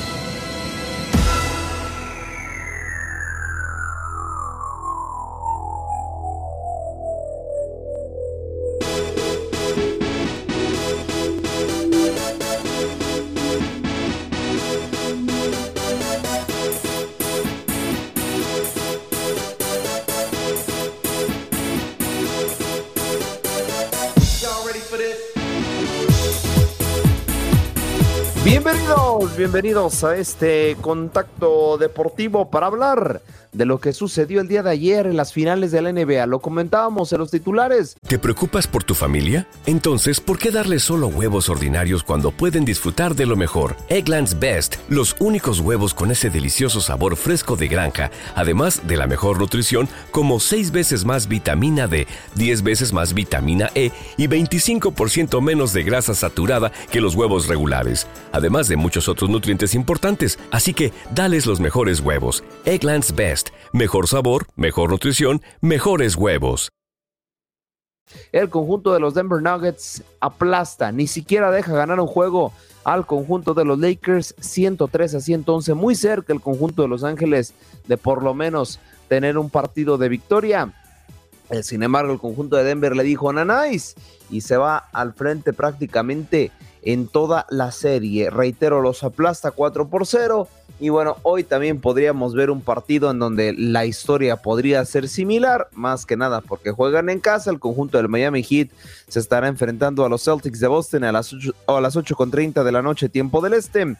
Bienvenidos, a este contacto deportivo para hablar de lo que sucedió el día de ayer en las finales de la NBA. Lo comentábamos en los titulares. ¿Te preocupas por tu familia? Entonces, ¿por qué darles solo huevos ordinarios cuando pueden disfrutar de lo mejor? Eggland's Best, los únicos huevos con ese delicioso sabor fresco de granja, además de la mejor nutrición, como 6 veces más vitamina D, 10 veces más vitamina E y 25% menos de grasa saturada que los huevos regulares, además de muchos otros nutrientes importantes. Así que, dales los mejores huevos. Eggland's Best Mejor sabor, mejor nutrición, mejores huevos. El conjunto de los Denver Nuggets aplasta, ni siquiera deja ganar un juego al conjunto de los Lakers 103 a 111, muy cerca el conjunto de Los Ángeles de por lo menos tener un partido de victoria. Eh, sin embargo, el conjunto de Denver le dijo Nanáis y se va al frente prácticamente en toda la serie. Reitero, los aplasta 4 por 0. Y bueno, hoy también podríamos ver un partido en donde la historia podría ser similar, más que nada porque juegan en casa. El conjunto del Miami Heat se estará enfrentando a los Celtics de Boston a las 8, a las 8.30 de la noche, tiempo del este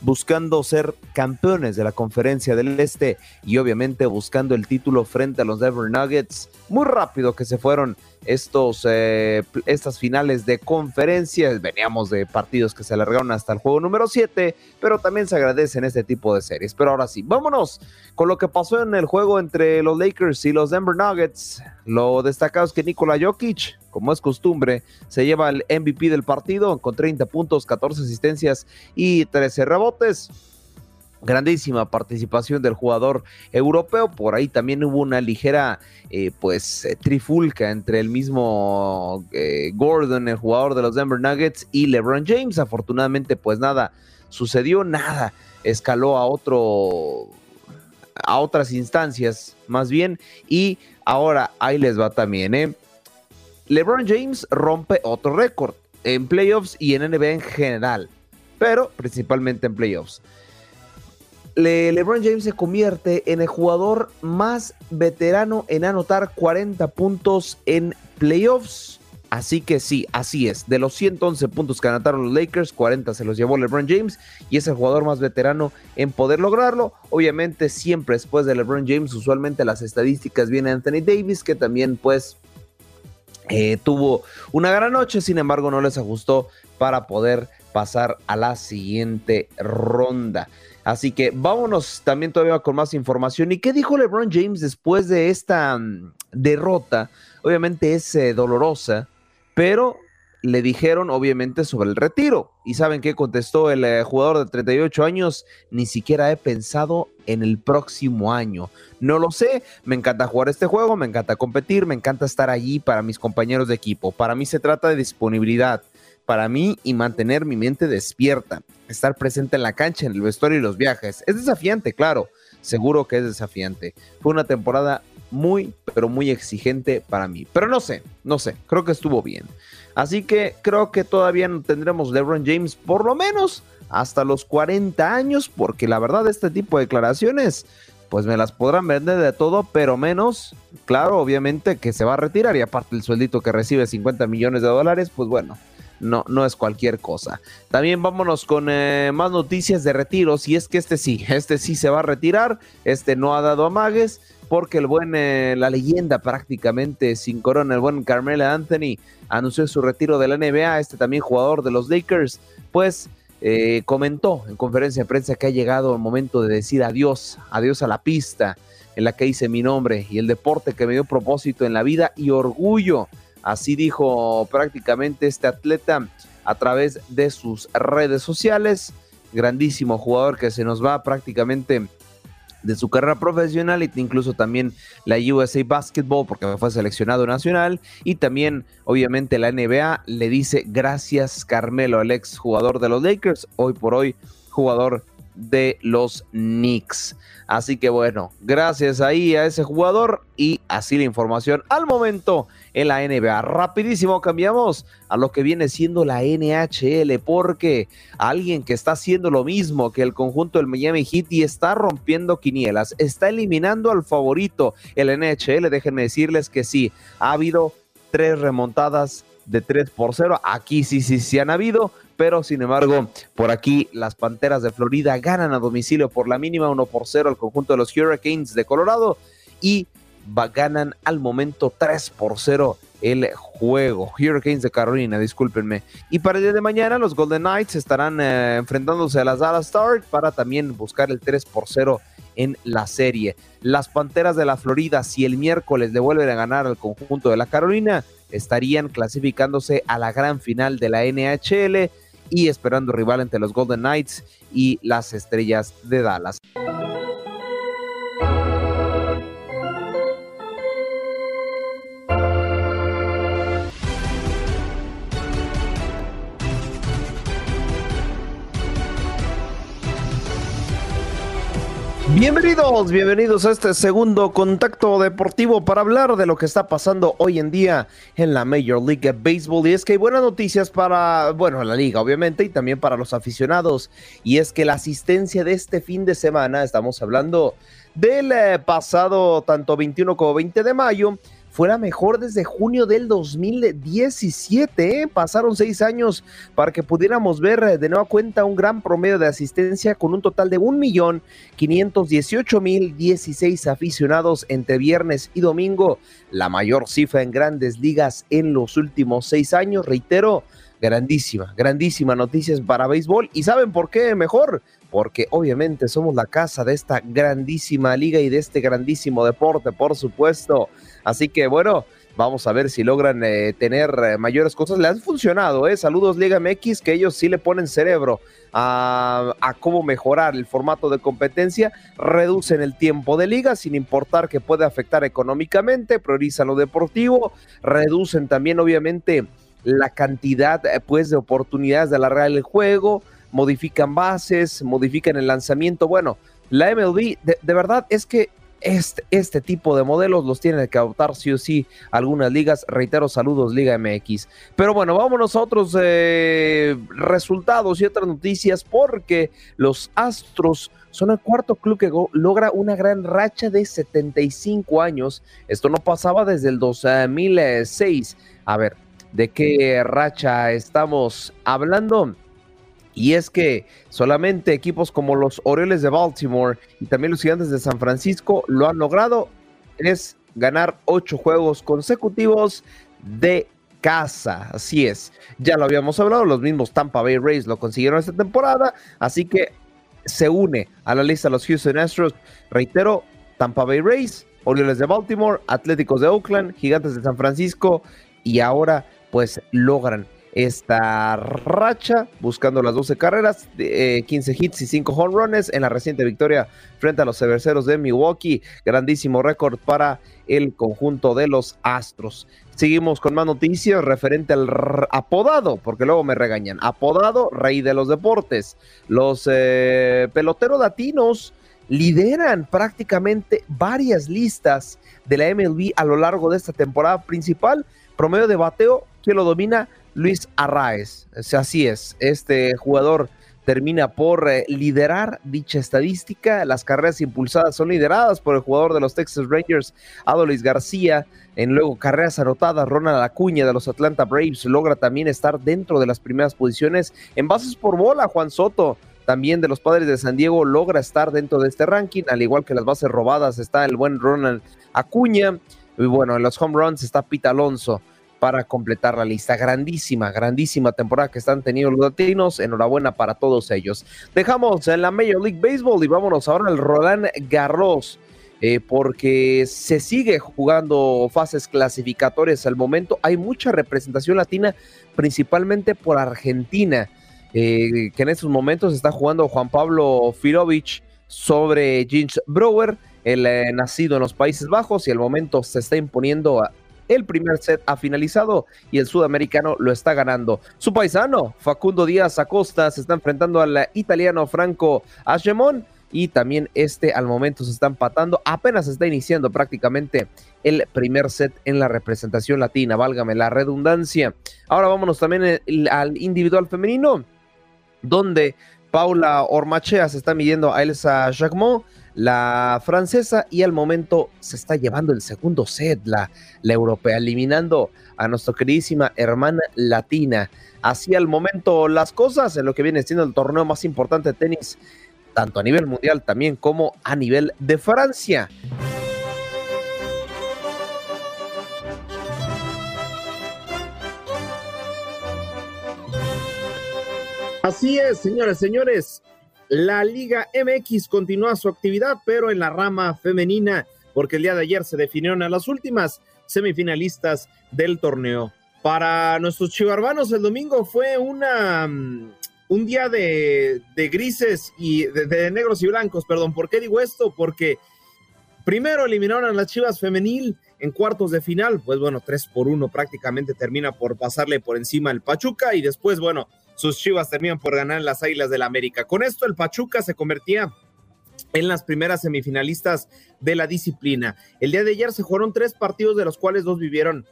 buscando ser campeones de la conferencia del Este y obviamente buscando el título frente a los Denver Nuggets. Muy rápido que se fueron estos, eh, estas finales de conferencias. Veníamos de partidos que se alargaron hasta el juego número 7, pero también se agradecen este tipo de series. Pero ahora sí, vámonos con lo que pasó en el juego entre los Lakers y los Denver Nuggets. Lo destacado es que Nikola Jokic, como es costumbre, se lleva el MVP del partido con 30 puntos, 14 asistencias y 13 rebotes grandísima participación del jugador europeo. Por ahí también hubo una ligera, eh, pues, eh, trifulca entre el mismo eh, Gordon, el jugador de los Denver Nuggets, y LeBron James. Afortunadamente, pues nada sucedió, nada escaló a otro a otras instancias más bien y ahora ahí les va también ¿eh? LeBron James rompe otro récord en playoffs y en NBA en general pero principalmente en playoffs LeBron James se convierte en el jugador más veterano en anotar 40 puntos en playoffs. Así que sí, así es. De los 111 puntos que anotaron los Lakers, 40 se los llevó LeBron James y es el jugador más veterano en poder lograrlo. Obviamente, siempre después de LeBron James, usualmente las estadísticas viene Anthony Davis, que también pues eh, tuvo una gran noche, sin embargo no les ajustó para poder pasar a la siguiente ronda. Así que vámonos también todavía con más información. ¿Y qué dijo LeBron James después de esta mm, derrota? Obviamente es eh, dolorosa, pero le dijeron obviamente sobre el retiro. ¿Y saben qué contestó el eh, jugador de 38 años? Ni siquiera he pensado en el próximo año. No lo sé, me encanta jugar este juego, me encanta competir, me encanta estar allí para mis compañeros de equipo. Para mí se trata de disponibilidad para mí y mantener mi mente despierta, estar presente en la cancha, en el vestuario y los viajes. Es desafiante, claro, seguro que es desafiante. Fue una temporada muy, pero muy exigente para mí. Pero no sé, no sé, creo que estuvo bien. Así que creo que todavía no tendremos LeBron James por lo menos hasta los 40 años, porque la verdad este tipo de declaraciones pues me las podrán vender de todo, pero menos, claro, obviamente que se va a retirar y aparte el sueldito que recibe 50 millones de dólares, pues bueno, no, no es cualquier cosa. También vámonos con eh, más noticias de retiros. Y es que este sí, este sí se va a retirar. Este no ha dado amagues. porque el buen, eh, la leyenda prácticamente sin corona, el buen Carmelo Anthony, anunció su retiro de la NBA, este también jugador de los Lakers, pues eh, comentó en conferencia de prensa que ha llegado el momento de decir adiós, adiós a la pista en la que hice mi nombre y el deporte que me dio propósito en la vida y orgullo. Así dijo prácticamente este atleta a través de sus redes sociales. Grandísimo jugador que se nos va prácticamente de su carrera profesional e incluso también la USA Basketball porque fue seleccionado nacional y también obviamente la NBA le dice gracias Carmelo, el ex jugador de los Lakers, hoy por hoy jugador de los Knicks. Así que bueno, gracias ahí a ese jugador y así la información al momento en la NBA. Rapidísimo cambiamos a lo que viene siendo la NHL porque alguien que está haciendo lo mismo que el conjunto del Miami Heat y está rompiendo quinielas, está eliminando al favorito el NHL. Déjenme decirles que sí, ha habido tres remontadas de 3 por 0. Aquí sí, sí, sí han habido, pero sin embargo, por aquí las Panteras de Florida ganan a domicilio por la mínima 1 por 0 al conjunto de los Hurricanes de Colorado y ganan al momento 3 por 0 el juego. Hurricanes de Carolina, discúlpenme. Y para el día de mañana, los Golden Knights estarán eh, enfrentándose a las Dallas Stars para también buscar el 3 por 0 en la serie. Las Panteras de la Florida, si el miércoles le vuelven a ganar al conjunto de la Carolina, estarían clasificándose a la gran final de la NHL y esperando rival entre los Golden Knights y las Estrellas de Dallas. Bienvenidos, bienvenidos a este segundo contacto deportivo para hablar de lo que está pasando hoy en día en la Major League Baseball. Y es que hay buenas noticias para, bueno, la liga obviamente y también para los aficionados. Y es que la asistencia de este fin de semana, estamos hablando del eh, pasado tanto 21 como 20 de mayo, fuera mejor desde junio del 2017. ¿eh? Pasaron seis años para que pudiéramos ver eh, de nueva cuenta un gran promedio de asistencia con un total de 1.518.016 aficionados entre viernes y domingo, la mayor cifra en grandes ligas en los últimos seis años. Reitero, grandísima, grandísima noticias para béisbol. ¿Y saben por qué mejor? Porque obviamente somos la casa de esta grandísima liga y de este grandísimo deporte, por supuesto. Así que bueno, vamos a ver si logran eh, tener eh, mayores cosas. Le han funcionado, ¿eh? Saludos Liga MX, que ellos sí le ponen cerebro a, a, cómo mejorar el formato de competencia, reducen el tiempo de liga sin importar que pueda afectar económicamente, priorizan lo deportivo, reducen también obviamente la cantidad eh, pues de oportunidades de alargar el juego, modifican bases, modifican el lanzamiento. Bueno, la MLB de verdad es que este, este tipo de modelos los tienen que adoptar sí o sí algunas ligas. Reitero, saludos Liga MX. Pero bueno, vámonos a otros eh, resultados y otras noticias porque los Astros son el cuarto club que logra una gran racha de 75 años. Esto no pasaba desde el 2006. A ver, ¿de qué racha estamos hablando? Y es que solamente equipos como los Orioles de Baltimore y también los Gigantes de San Francisco lo han logrado. Es ganar ocho juegos consecutivos de casa. Así es. Ya lo habíamos hablado, los mismos Tampa Bay Rays lo consiguieron esta temporada. Así que se une a la lista los Houston Astros. Reitero, Tampa Bay Rays, Orioles de Baltimore, Atléticos de Oakland, Gigantes de San Francisco y ahora pues logran esta racha, buscando las 12 carreras, 15 eh, hits y 5 home runs en la reciente victoria frente a los Cerveceros de Milwaukee. Grandísimo récord para el conjunto de los Astros. Seguimos con más noticias referente al apodado, porque luego me regañan. Apodado Rey de los Deportes. Los eh, peloteros latinos lideran prácticamente varias listas de la MLB a lo largo de esta temporada principal. Promedio de bateo que lo domina Luis Arraez. Así es, este jugador termina por eh, liderar dicha estadística. Las carreras impulsadas son lideradas por el jugador de los Texas Rangers, Adolis García. En luego carreras anotadas, Ronald Acuña de los Atlanta Braves logra también estar dentro de las primeras posiciones. En bases por bola, Juan Soto también de los padres de San Diego logra estar dentro de este ranking, al igual que las bases robadas está el buen Ronald Acuña, y bueno, en los home runs está Pete Alonso para completar la lista. Grandísima, grandísima temporada que están teniendo los latinos. Enhorabuena para todos ellos. Dejamos en la Major League Baseball y vámonos ahora al Roland Garros. Eh, porque se sigue jugando fases clasificatorias al momento. Hay mucha representación latina, principalmente por Argentina, eh, que en estos momentos está jugando Juan Pablo Firovich sobre James Brower, el eh, nacido en los Países Bajos, y al momento se está imponiendo el primer set ha finalizado y el sudamericano lo está ganando. Su paisano, Facundo Díaz Acosta, se está enfrentando al italiano Franco Agemón y también este al momento se está empatando. Apenas está iniciando prácticamente el primer set en la representación latina, válgame la redundancia. Ahora vámonos también al individual femenino, donde Paula Ormachea se está midiendo a Elsa Jacquemont la francesa y al momento se está llevando el segundo set, la, europea, eliminando a nuestra queridísima hermana latina. Así al momento las cosas en lo que viene siendo el torneo más importante de tenis, tanto a nivel mundial también como a nivel de Francia. Así es, señores, señores. La Liga MX continúa su actividad, pero en la rama femenina, porque el día de ayer se definieron a las últimas semifinalistas del torneo. Para nuestros chivarbanos el domingo fue una, mm, un día de, grises y de, negros y blancos, perdón. ¿Por qué digo esto? Porque primero eliminaron a las Chivas femenil en cuartos de final, pues bueno, 3 por 1 prácticamente termina por pasarle por encima el Pachuca y después, bueno, sus Chivas terminan por ganar las Águilas del la América. Con esto el Pachuca se convertía en las primeras semifinalistas de la disciplina. El día de ayer se jugaron tres partidos de los cuales dos vivieron,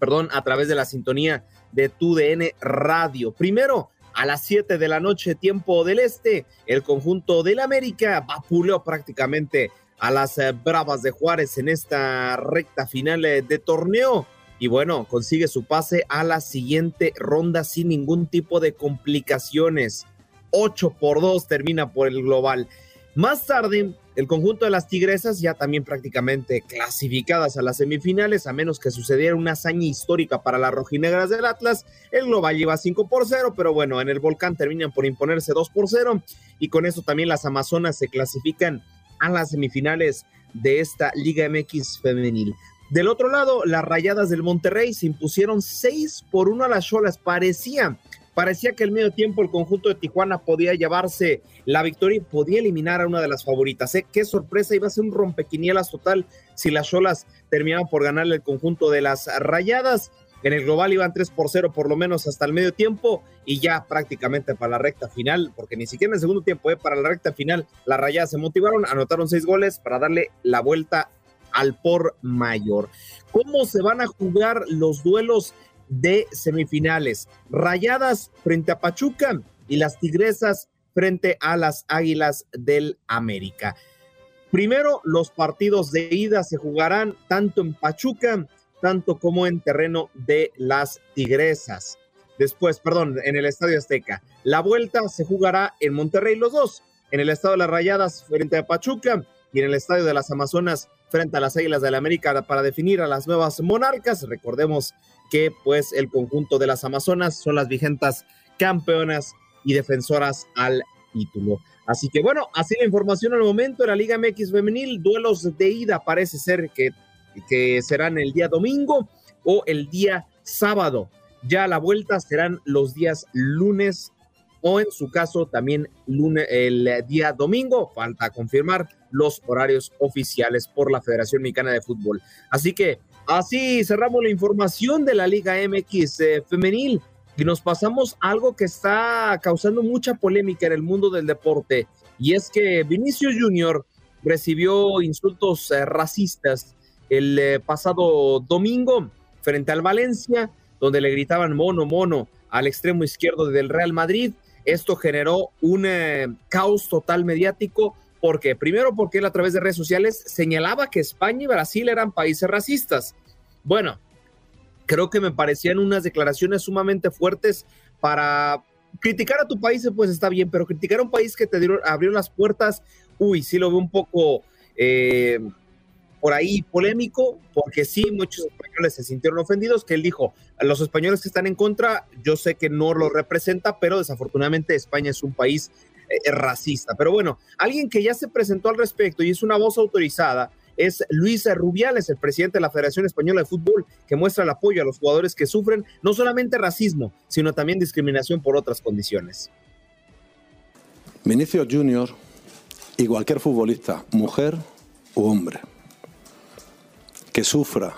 perdón, a través de la sintonía de TUDN Radio. Primero, a las 7 de la noche, tiempo del este, el conjunto del América vapuleó prácticamente a las eh, Bravas de Juárez en esta recta final eh, de torneo y bueno, consigue su pase a la siguiente ronda sin ningún tipo de complicaciones. 8 por 2 termina por el global. Más tarde, el conjunto de las Tigresas ya también prácticamente clasificadas a las semifinales, a menos que sucediera una hazaña histórica para las rojinegras del Atlas. El global lleva 5 por 0, pero bueno, en el volcán terminan por imponerse 2 por 0 y con eso también las Amazonas se clasifican a las semifinales de esta Liga MX femenil. Del otro lado, las rayadas del Monterrey se impusieron 6 por 1 a las Cholas. Parecía, parecía que el medio tiempo el conjunto de Tijuana podía llevarse la victoria y podía eliminar a una de las favoritas. ¿eh? Qué sorpresa, iba a ser un rompequinielas total si las Cholas terminaban por ganarle el conjunto de las rayadas. En el global iban 3 por 0 por lo menos hasta el medio tiempo y ya prácticamente para la recta final, porque ni siquiera en el segundo tiempo, ¿eh? para la recta final, las rayadas se motivaron, anotaron seis goles para darle la vuelta al por mayor. ¿Cómo se van a jugar los duelos de semifinales? Rayadas frente a Pachuca y las Tigresas frente a las Águilas del América. Primero, los partidos de ida se jugarán tanto en Pachuca, tanto como en terreno de las Tigresas. Después, perdón, en el Estadio Azteca. La vuelta se jugará en Monterrey los dos, en el Estado de las Rayadas frente a Pachuca y en el Estadio de las Amazonas frente a las Águilas de la América para definir a las nuevas monarcas. Recordemos que pues el conjunto de las Amazonas son las vigentes campeonas y defensoras al título. Así que bueno, así la información al momento de la Liga MX femenil, duelos de ida parece ser que, que serán el día domingo o el día sábado. Ya la vuelta serán los días lunes o en su caso también lunes, el día domingo. Falta confirmar los horarios oficiales por la Federación Mexicana de Fútbol. Así que así cerramos la información de la Liga MX eh, femenil y nos pasamos algo que está causando mucha polémica en el mundo del deporte y es que Vinicius Junior recibió insultos eh, racistas el eh, pasado domingo frente al Valencia, donde le gritaban mono, mono al extremo izquierdo del Real Madrid esto generó un eh, caos total mediático. porque Primero porque él a través de redes sociales señalaba que España y Brasil eran países racistas. Bueno, creo que me parecían unas declaraciones sumamente fuertes para criticar a tu país pues está bien, pero criticar a un país que te abrió las puertas, uy, sí lo veo un poco eh, por ahí polémico, porque sí, muchos españoles se sintieron ofendidos, que él dijo, los españoles que están en contra, yo sé que no lo representa, pero desafortunadamente España es un país eh, racista. Pero bueno, alguien que ya se presentó al respecto y es una voz autorizada, es Luis Rubiales, el presidente de la Federación Española de Fútbol, que muestra el apoyo a los jugadores que sufren no solamente racismo, sino también discriminación por otras condiciones. Vinicius Junior cualquier futbolista, mujer u hombre, que sufra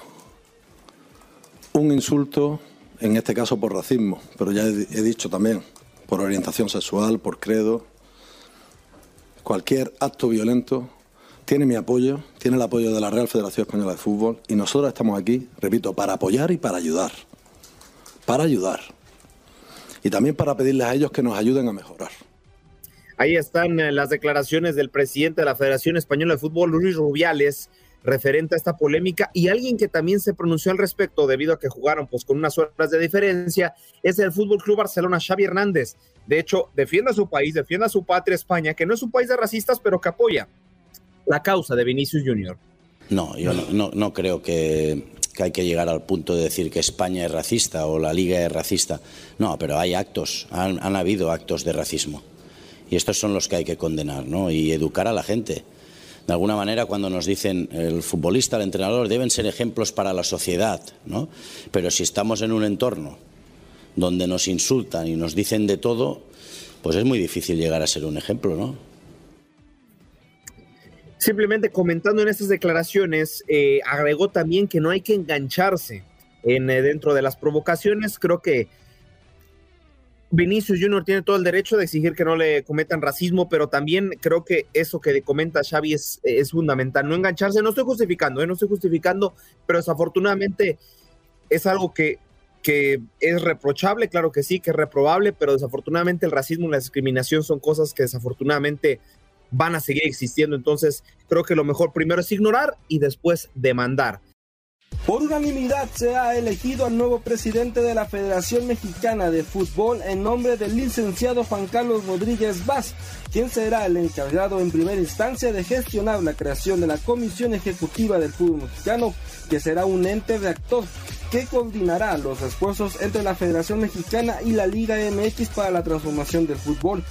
un insulto, en este caso por racismo, pero ya he, dicho también por orientación sexual, por credo, cualquier acto violento, tiene mi apoyo, tiene el apoyo de la Real Federación Española de Fútbol y nosotros estamos aquí, repito, para apoyar y para ayudar. Para ayudar. Y también para pedirles a ellos que nos ayuden a mejorar. Ahí están eh, las declaraciones del presidente de la Federación Española de Fútbol, Luis Rubiales, referente a esta polémica y alguien que también se pronunció al respecto debido a que jugaron pues con unas horas de diferencia es el Fútbol Club Barcelona Xavi Hernández. De hecho, defiende a su país, defiende a su patria España, que no es un país de racistas, pero que apoya la causa de Vinicius Junior. No, yo no, no, creo que, que, hay que llegar al punto de decir que España es racista o la liga es racista. No, pero hay actos, han, han habido actos de racismo. Y estos son los que hay que condenar, ¿no? Y educar a la gente de alguna manera cuando nos dicen el futbolista, el entrenador, deben ser ejemplos para la sociedad, ¿no? Pero si estamos en un entorno donde nos insultan y nos dicen de todo, pues es muy difícil llegar a ser un ejemplo, ¿no? Simplemente comentando en estas declaraciones, eh, agregó también que no hay que engancharse en, eh, dentro de las provocaciones. Creo que Vinicius Junior tiene todo el derecho de exigir que no le cometan racismo, pero también creo que eso que comenta Xavi es, es fundamental, no engancharse, no estoy justificando, ¿eh? no estoy justificando, pero desafortunadamente es algo que, que es reprochable, claro que sí, que es reprobable, pero desafortunadamente el racismo y la discriminación son cosas que desafortunadamente van a seguir existiendo, entonces creo que lo mejor primero es ignorar y después demandar. Por unanimidad se ha elegido al nuevo presidente de la Federación Mexicana de Fútbol en nombre del licenciado Juan Carlos Rodríguez Vaz, quien será el encargado en primera instancia de gestionar la creación de la Comisión Ejecutiva del Fútbol Mexicano, que será un ente reactor que coordinará los esfuerzos entre la Federación Mexicana y la Liga MX para la transformación del fútbol.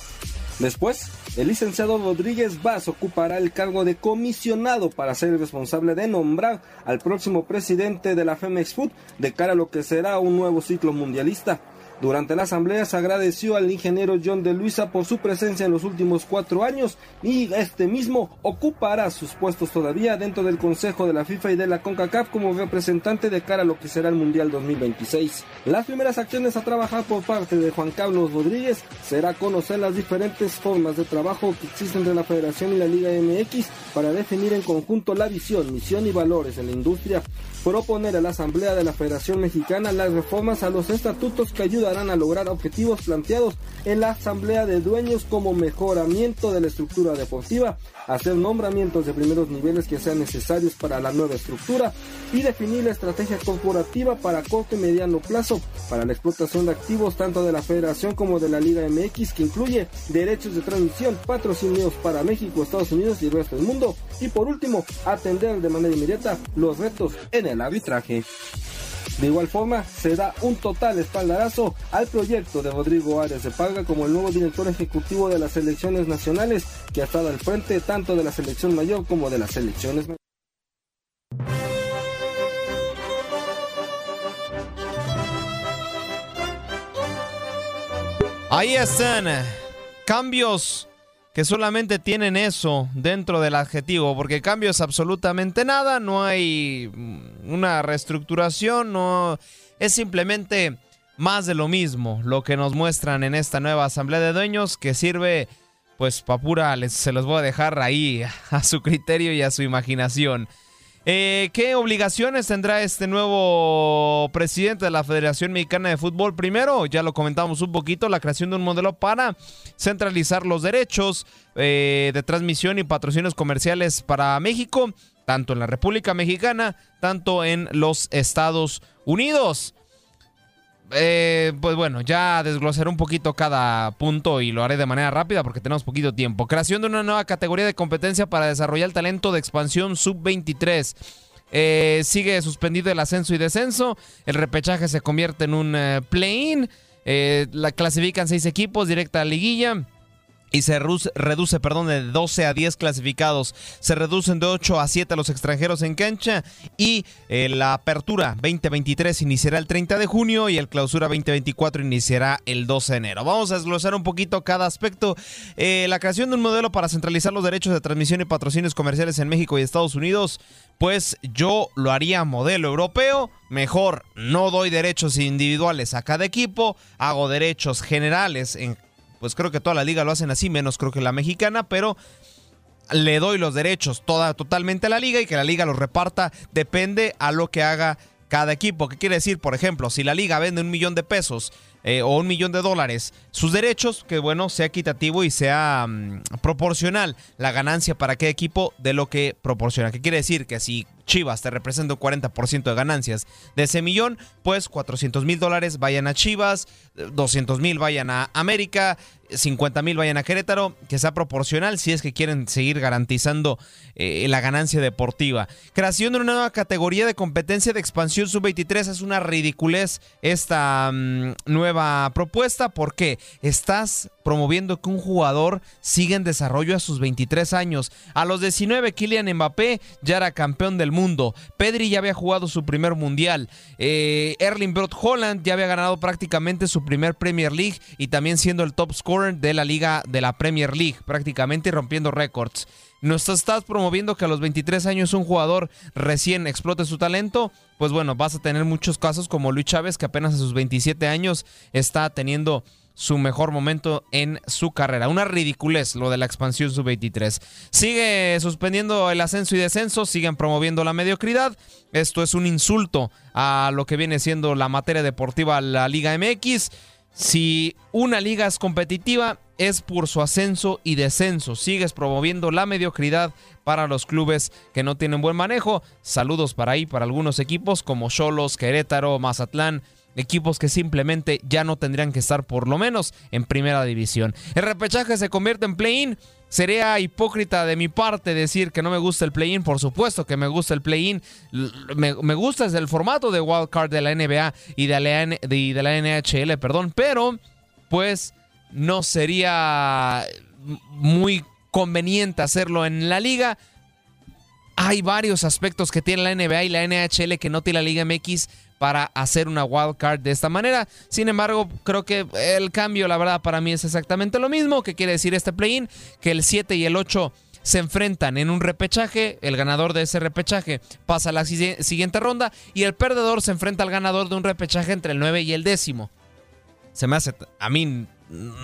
Después, el licenciado Rodríguez Vaz ocupará el cargo de comisionado para ser el responsable de nombrar al próximo presidente de la Femex Food de cara a lo que será un nuevo ciclo mundialista. Durante la asamblea se agradeció al ingeniero John de Luisa por su presencia en los últimos cuatro años y este mismo ocupará sus puestos todavía dentro del Consejo de la FIFA y de la CONCACAF como representante de cara a lo que será el Mundial 2026. Las primeras acciones a trabajar por parte de Juan Carlos Rodríguez será conocer las diferentes formas de trabajo que existen entre la Federación y la Liga MX para definir en conjunto la visión, misión y valores en la industria, proponer a la Asamblea de la Federación Mexicana las reformas a los estatutos que ayudan a lograr objetivos planteados en la Asamblea de Dueños como mejoramiento de la estructura deportiva, hacer nombramientos de primeros niveles que sean necesarios para la nueva estructura y definir la estrategia corporativa para corto y mediano plazo para la explotación de activos tanto de la Federación como de la Liga MX que incluye derechos de transmisión, patrocinios para México, Estados Unidos y el resto del mundo y por último atender de manera inmediata los retos en el arbitraje. De igual forma, se da un total espaldarazo al proyecto de Rodrigo Arias de Parga como el nuevo director ejecutivo de las selecciones nacionales, que ha estado al frente tanto de la selección mayor como de las selecciones Ahí están cambios que solamente tienen eso dentro del adjetivo, porque cambio es absolutamente nada, no hay una reestructuración, no es simplemente más de lo mismo lo que nos muestran en esta nueva asamblea de dueños que sirve pues papura se los voy a dejar ahí a su criterio y a su imaginación. Eh, ¿Qué obligaciones tendrá este nuevo presidente de la Federación Mexicana de Fútbol? Primero, ya lo comentamos un poquito, la creación de un modelo para centralizar los derechos eh, de transmisión y patrocinios comerciales para México, tanto en la República Mexicana, tanto en los Estados Unidos. Eh, pues bueno, ya desglosaré un poquito cada punto y lo haré de manera rápida porque tenemos poquito tiempo. Creación de una nueva categoría de competencia para desarrollar el talento de expansión sub-23. Eh, sigue suspendido el ascenso y descenso. El repechaje se convierte en un eh, play-in. la clasifican seis equipos directa a la liguilla y se reduce, perdón, de 12 a 10 clasificados. Se reducen de 8 a 7 los extranjeros en cancha y eh, la apertura 2023 iniciará el 30 de junio y el clausura 2024 iniciará el 12 de enero. Vamos a desglosar un poquito cada aspecto. Eh, la creación de un modelo para centralizar los derechos de transmisión y patrocinios comerciales en México y Estados Unidos, pues yo lo haría modelo europeo. Mejor no doy derechos individuales a cada equipo, hago derechos generales en pues creo que toda la liga lo hacen así, menos creo que la mexicana, pero le doy los derechos toda, totalmente a la liga y que la liga los reparta, depende a lo que haga cada equipo. ¿Qué quiere decir? Por ejemplo, si la liga vende un millón de pesos eh, o un millón de dólares, sus derechos, que bueno, sea equitativo y sea mm, proporcional la ganancia para cada equipo de lo que proporciona. ¿Qué quiere decir? Que si Chivas te representa un 40% de ganancias de ese millón, pues 400 mil dólares vayan a Chivas, 200 mil vayan a América, 50 mil vayan a Querétaro, que sea proporcional si es que quieren seguir garantizando eh, la ganancia deportiva. Creación de una nueva categoría de competencia de expansión sub-23 es una ridiculez esta mm, nueva propuesta. Porque estás promoviendo que un jugador siga en desarrollo a sus 23 años. A los 19, Kylian Mbappé ya era campeón del mundo. Pedri ya había jugado su primer mundial. Eh, Erling Brot Holland ya había ganado prácticamente su primer Premier League y también siendo el top scorer de la liga de la Premier League, prácticamente rompiendo récords. ¿Nos estás promoviendo que a los 23 años un jugador recién explote su talento? Pues bueno, vas a tener muchos casos como Luis Chávez, que apenas a sus 27 años está teniendo su mejor momento en su carrera. Una ridiculez lo de la expansión sub-23. Sigue suspendiendo el ascenso y descenso, siguen promoviendo la mediocridad. Esto es un insulto a lo que viene siendo la materia deportiva, la Liga MX. Si una liga es competitiva, es por su ascenso y descenso. Sigues promoviendo la mediocridad para los clubes que no tienen buen manejo. Saludos para ahí, para algunos equipos como Cholos, Querétaro, Mazatlán, equipos que simplemente ya no tendrían que estar por lo menos en primera división. El repechaje se convierte en play-in. Sería hipócrita de mi parte decir que no me gusta el play-in. Por supuesto que me gusta el play-in. Me, gusta el formato de wildcard de la NBA y de la, de la NHL, perdón. Pero, pues, no sería muy conveniente hacerlo en la liga. Hay varios aspectos que tiene la NBA y la NHL que no tiene la Liga MX para hacer una wild card de esta manera. Sin embargo, creo que el cambio, la verdad, para mí es exactamente lo mismo. que quiere decir este play-in? Que el 7 y el 8 se enfrentan en un repechaje, el ganador de ese repechaje pasa a la siguiente ronda y el perdedor se enfrenta al ganador de un repechaje entre el 9 y el décimo. Se me hace a mí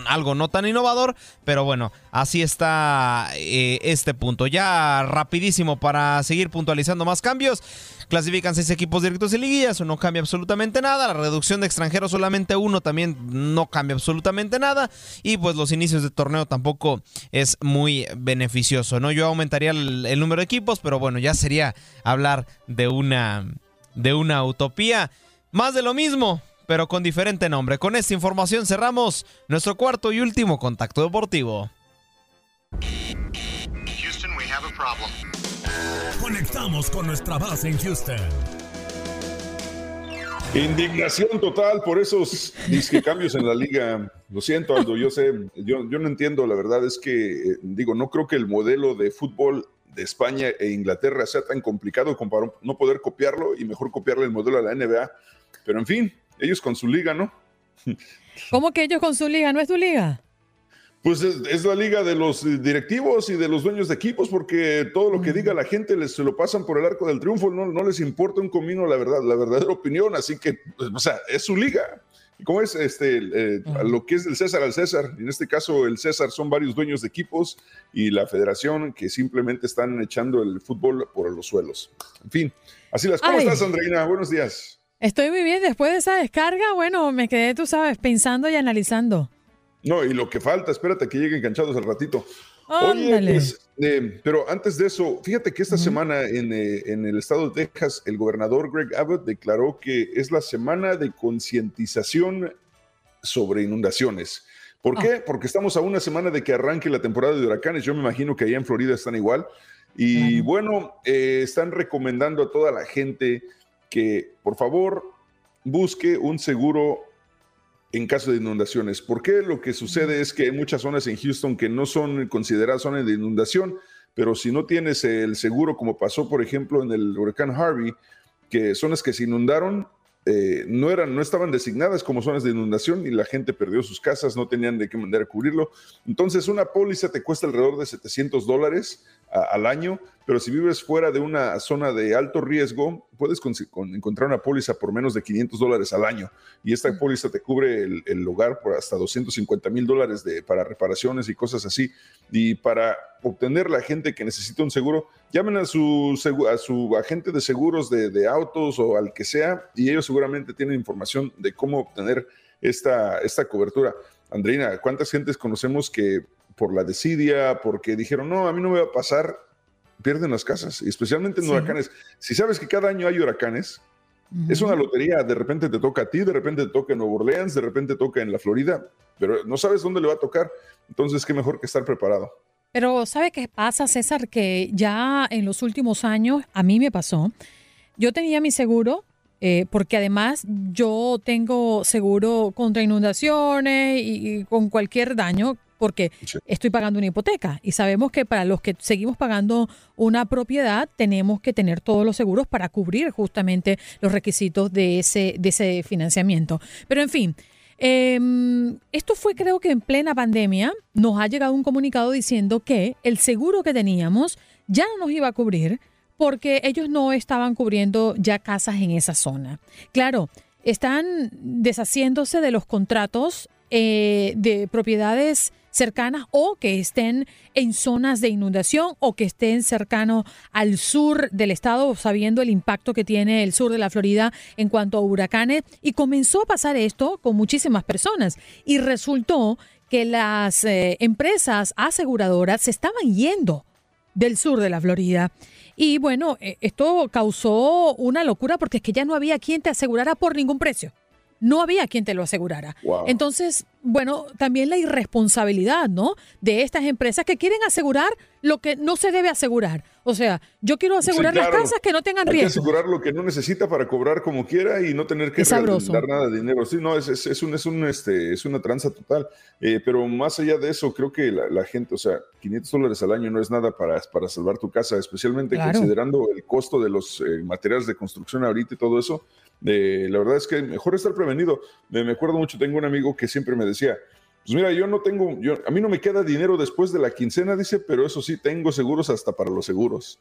algo no tan innovador, pero bueno, así está eh, este punto. Ya rapidísimo para seguir puntualizando más cambios. Clasifican seis equipos directos y liguilla, eso no cambia absolutamente nada. La reducción de extranjeros solamente uno también no cambia absolutamente nada. Y pues los inicios de torneo tampoco es muy beneficioso, ¿no? Yo aumentaría el, el número de equipos, pero bueno, ya sería hablar de una, de una utopía. Más de lo mismo, pero con diferente nombre. Con esta información cerramos nuestro cuarto y último contacto deportivo. Houston, we have a problem. Conectamos con nuestra base en Houston. Indignación total por esos cambios en la liga. Lo siento, Aldo, yo sé, yo, yo no entiendo, la verdad es que, eh, digo, no creo que el modelo de fútbol de España e Inglaterra sea tan complicado como para no poder copiarlo y mejor copiarle el modelo a la NBA. Pero en fin, ellos con su liga, ¿no? ¿Cómo que ellos con su liga? ¿No es tu liga? Pues es, la liga de los directivos y de los dueños de equipos, porque todo lo que diga la gente les, se lo pasan por el arco del triunfo, no, no les importa un comino la verdad, la verdadera opinión, así que, pues, o sea, es su liga. ¿Y cómo es este, eh, lo que es del César al César? En este caso, el César son varios dueños de equipos y la federación que simplemente están echando el fútbol por los suelos. En fin, así las. ¿Cómo estás, Andreina? Buenos días. Estoy muy bien. Después de esa descarga, bueno, me quedé, tú sabes, pensando y analizando. No, y lo que falta, espérate que lleguen enganchados al ratito. Oye, pues, eh, pero antes de eso, fíjate que esta semana en, eh, en, el estado de Texas, el gobernador Greg Abbott declaró que es la semana de concientización sobre inundaciones. ¿Por qué? Porque estamos a una semana de que arranque la temporada de huracanes. Yo me imagino que allá en Florida están igual. Y bueno, eh, están recomendando a toda la gente que por favor busque un seguro en caso de inundaciones. ¿Por qué? Lo que sucede es que hay muchas zonas en Houston que no son consideradas zonas de inundación, pero si no tienes el seguro, como pasó por ejemplo en el huracán Harvey, que zonas que se inundaron eh, no, eran, no estaban designadas como zonas de inundación y la gente perdió sus casas, no tenían de qué mandar a cubrirlo. Entonces, una póliza te cuesta alrededor de 700 dólares al año, pero si vives fuera de una zona de alto riesgo, puedes encontrar una póliza por menos de 500 dólares al año. Y esta póliza te cubre el, el hogar por hasta 250 mil dólares para reparaciones y cosas así. Y para obtener la gente que necesita un seguro, llamen a su, a su agente de seguros de, de autos o al que sea, y ellos seguramente tienen información de cómo obtener esta, esta cobertura. Andreina, ¿cuántas gentes conocemos que por la desidia, porque dijeron, no, a mí no me va a pasar, pierden las casas, especialmente en huracanes. Si sabes que cada año hay huracanes, es una lotería, de repente te toca a ti, de repente te toca en Nueva Orleans, de repente toca en la Florida, pero no sabes dónde le va a tocar, entonces qué mejor que estar preparado. Pero ¿sabe qué pasa, César? Que ya en los últimos años, a mí me pasó, yo tenía mi seguro, eh, porque además yo tengo seguro contra inundaciones y, con cualquier daño porque estoy pagando una hipoteca y sabemos que para los que seguimos pagando una propiedad tenemos que tener todos los seguros para cubrir justamente los requisitos de ese, de ese financiamiento. Pero en fin, em, esto fue creo que en plena pandemia, nos ha llegado un comunicado diciendo que el seguro que teníamos ya no nos iba a cubrir porque ellos no estaban cubriendo ya casas en esa zona. Claro, están deshaciéndose de los contratos eh, de propiedades cercanas o que estén en zonas de inundación o que estén cercanos al sur del estado, sabiendo el impacto que tiene el sur de la Florida en cuanto a huracanes. Y comenzó a pasar esto con muchísimas personas y resultó que las eh, empresas aseguradoras se estaban yendo del sur de la Florida. Y bueno, eh, esto causó una locura porque es que ya no había quien te asegurara por ningún precio no había quien te lo asegurara. Entonces, bueno, también la irresponsabilidad, ¿no? De estas empresas que quieren asegurar lo que no se debe asegurar. O sea, yo quiero asegurar las casas que no tengan riesgo. Hay que asegurar lo que no necesita para cobrar como quiera y no tener que dar nada de dinero. Sí, no, es, es, un, es, un, este, es una tranza total. Eh, pero más allá de eso, creo que la, gente, o sea, 500 dólares al año no es nada para, para salvar tu casa, especialmente considerando el costo de los eh, materiales de construcción ahorita y todo eso la verdad es que mejor estar prevenido. Me, acuerdo mucho, tengo un amigo que siempre me decía, pues mira, yo no tengo, yo, a mí no me queda dinero después de la quincena, dice, pero eso sí, tengo seguros hasta para los seguros.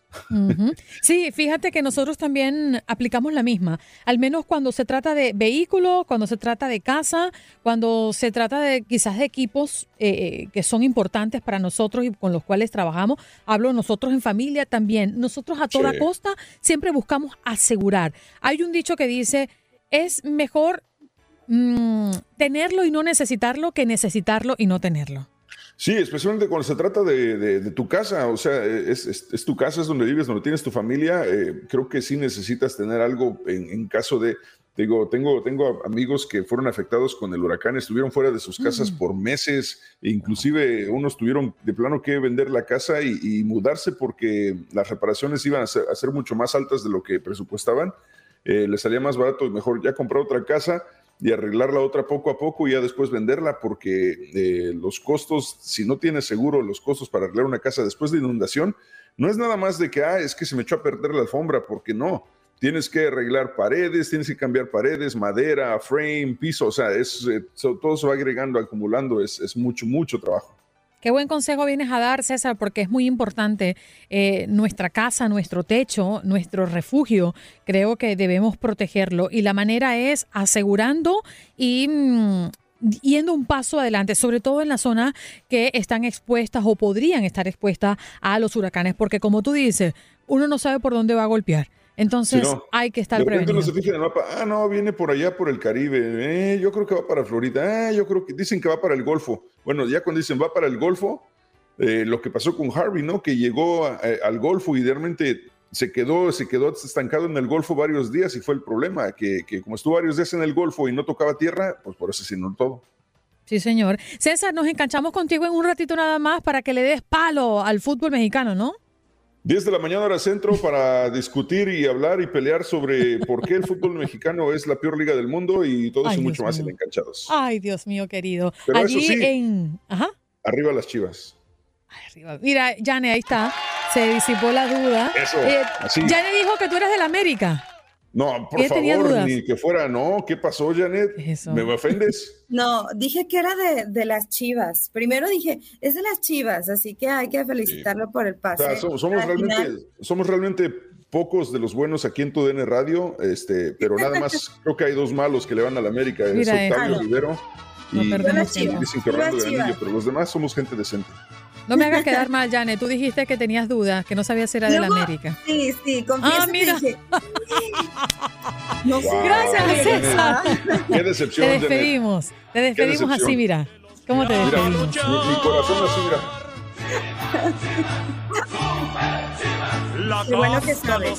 Sí, fíjate que nosotros también aplicamos la misma, al menos cuando se trata de vehículos, cuando se trata de casa, cuando se trata de quizás de equipos eh, eh, que son importantes para nosotros y con los cuales trabajamos. Hablo nosotros en familia también. Nosotros a toda costa siempre buscamos asegurar. Hay un dicho que dice, es mejor Mm, tenerlo y no necesitarlo que necesitarlo y no tenerlo. Sí, especialmente cuando se trata de, tu casa, o sea, es, tu casa, es donde vives, donde tienes tu familia. Eh, creo que sí necesitas tener algo en, caso de, digo, tengo, tengo amigos que fueron afectados con el huracán, estuvieron fuera de sus casas por meses, inclusive unos tuvieron de plano que vender la casa y, mudarse porque las reparaciones iban a ser, mucho más altas de lo que presupuestaban. Eh, les salía más barato, mejor ya comprar otra casa y arreglar la otra poco a poco y ya después venderla porque eh, los costos, si no tienes seguro los costos para arreglar una casa después de inundación, no es nada más de que, ah, es que se me echó a perder la alfombra, porque no. Tienes que arreglar paredes, tienes que cambiar paredes, madera, frame, piso, o sea, es, eh, todo se va agregando, acumulando, es, es mucho, mucho trabajo. Qué buen consejo vienes a dar, César, porque es muy importante eh, nuestra casa, nuestro techo, nuestro refugio. Creo que debemos protegerlo y la manera es asegurando y mm, yendo un paso adelante, sobre todo en las zonas que están expuestas o podrían estar expuestas a los huracanes, porque como tú dices, uno no sabe por dónde va a golpear. Entonces hay que estar prevenido. no se fija en el mapa, ah, no, viene por allá por el Caribe, eh, yo creo que va para Florida, ah, yo creo que dicen que va para el Golfo. Bueno, ya cuando dicen va para el Golfo, eh, lo que pasó con Harvey, ¿no? Que llegó al Golfo y realmente se quedó, se quedó estancado en el Golfo varios días y fue el problema, que, que como estuvo varios días en el Golfo y no tocaba tierra, pues por eso se inundó todo. Sí, señor. César, nos enganchamos contigo en un ratito nada más para que le des palo al fútbol mexicano, ¿no? 10 de la mañana hora centro para discutir y hablar y pelear sobre por qué el fútbol mexicano es la peor liga del mundo y todo eso mucho más en Enganchados. Ay, Dios mío, querido. Pero Allí eso sí, en... Ajá. arriba las chivas. Arriba. Mira, Jane, ahí está. Se disipó la duda. Eso, Eh. Jane dijo que tú eres del América. No, por favor, dudas. ni que fuera, no. ¿Qué pasó, Janet? ¿Me ofendes? No, dije que era de, de las chivas. Primero dije, es de las chivas, así que hay que felicitarlo por el O pase. sea, somos, somos Al realmente, final- somos realmente pocos de los buenos aquí en tu DN Radio, este, pero nada más creo que hay dos malos que le van a la América, es Mira. Octavio. Rivero No y y dicen que Orlando de. Anillo, pero los demás somos gente decente. No me hagas quedar mal, Jane. Tú dijiste que tenías dudas, que no sabías si era del Luego- América. Sí, sí, confieso Ah, que mira. dije, no. Wow, Gracias. César. Qué Te decepción, Janet. despedimos. Te despedimos así, mira. ¿Cómo te Mira, despedimos? mi, mi corazón así, mira. Qué bueno que sabes.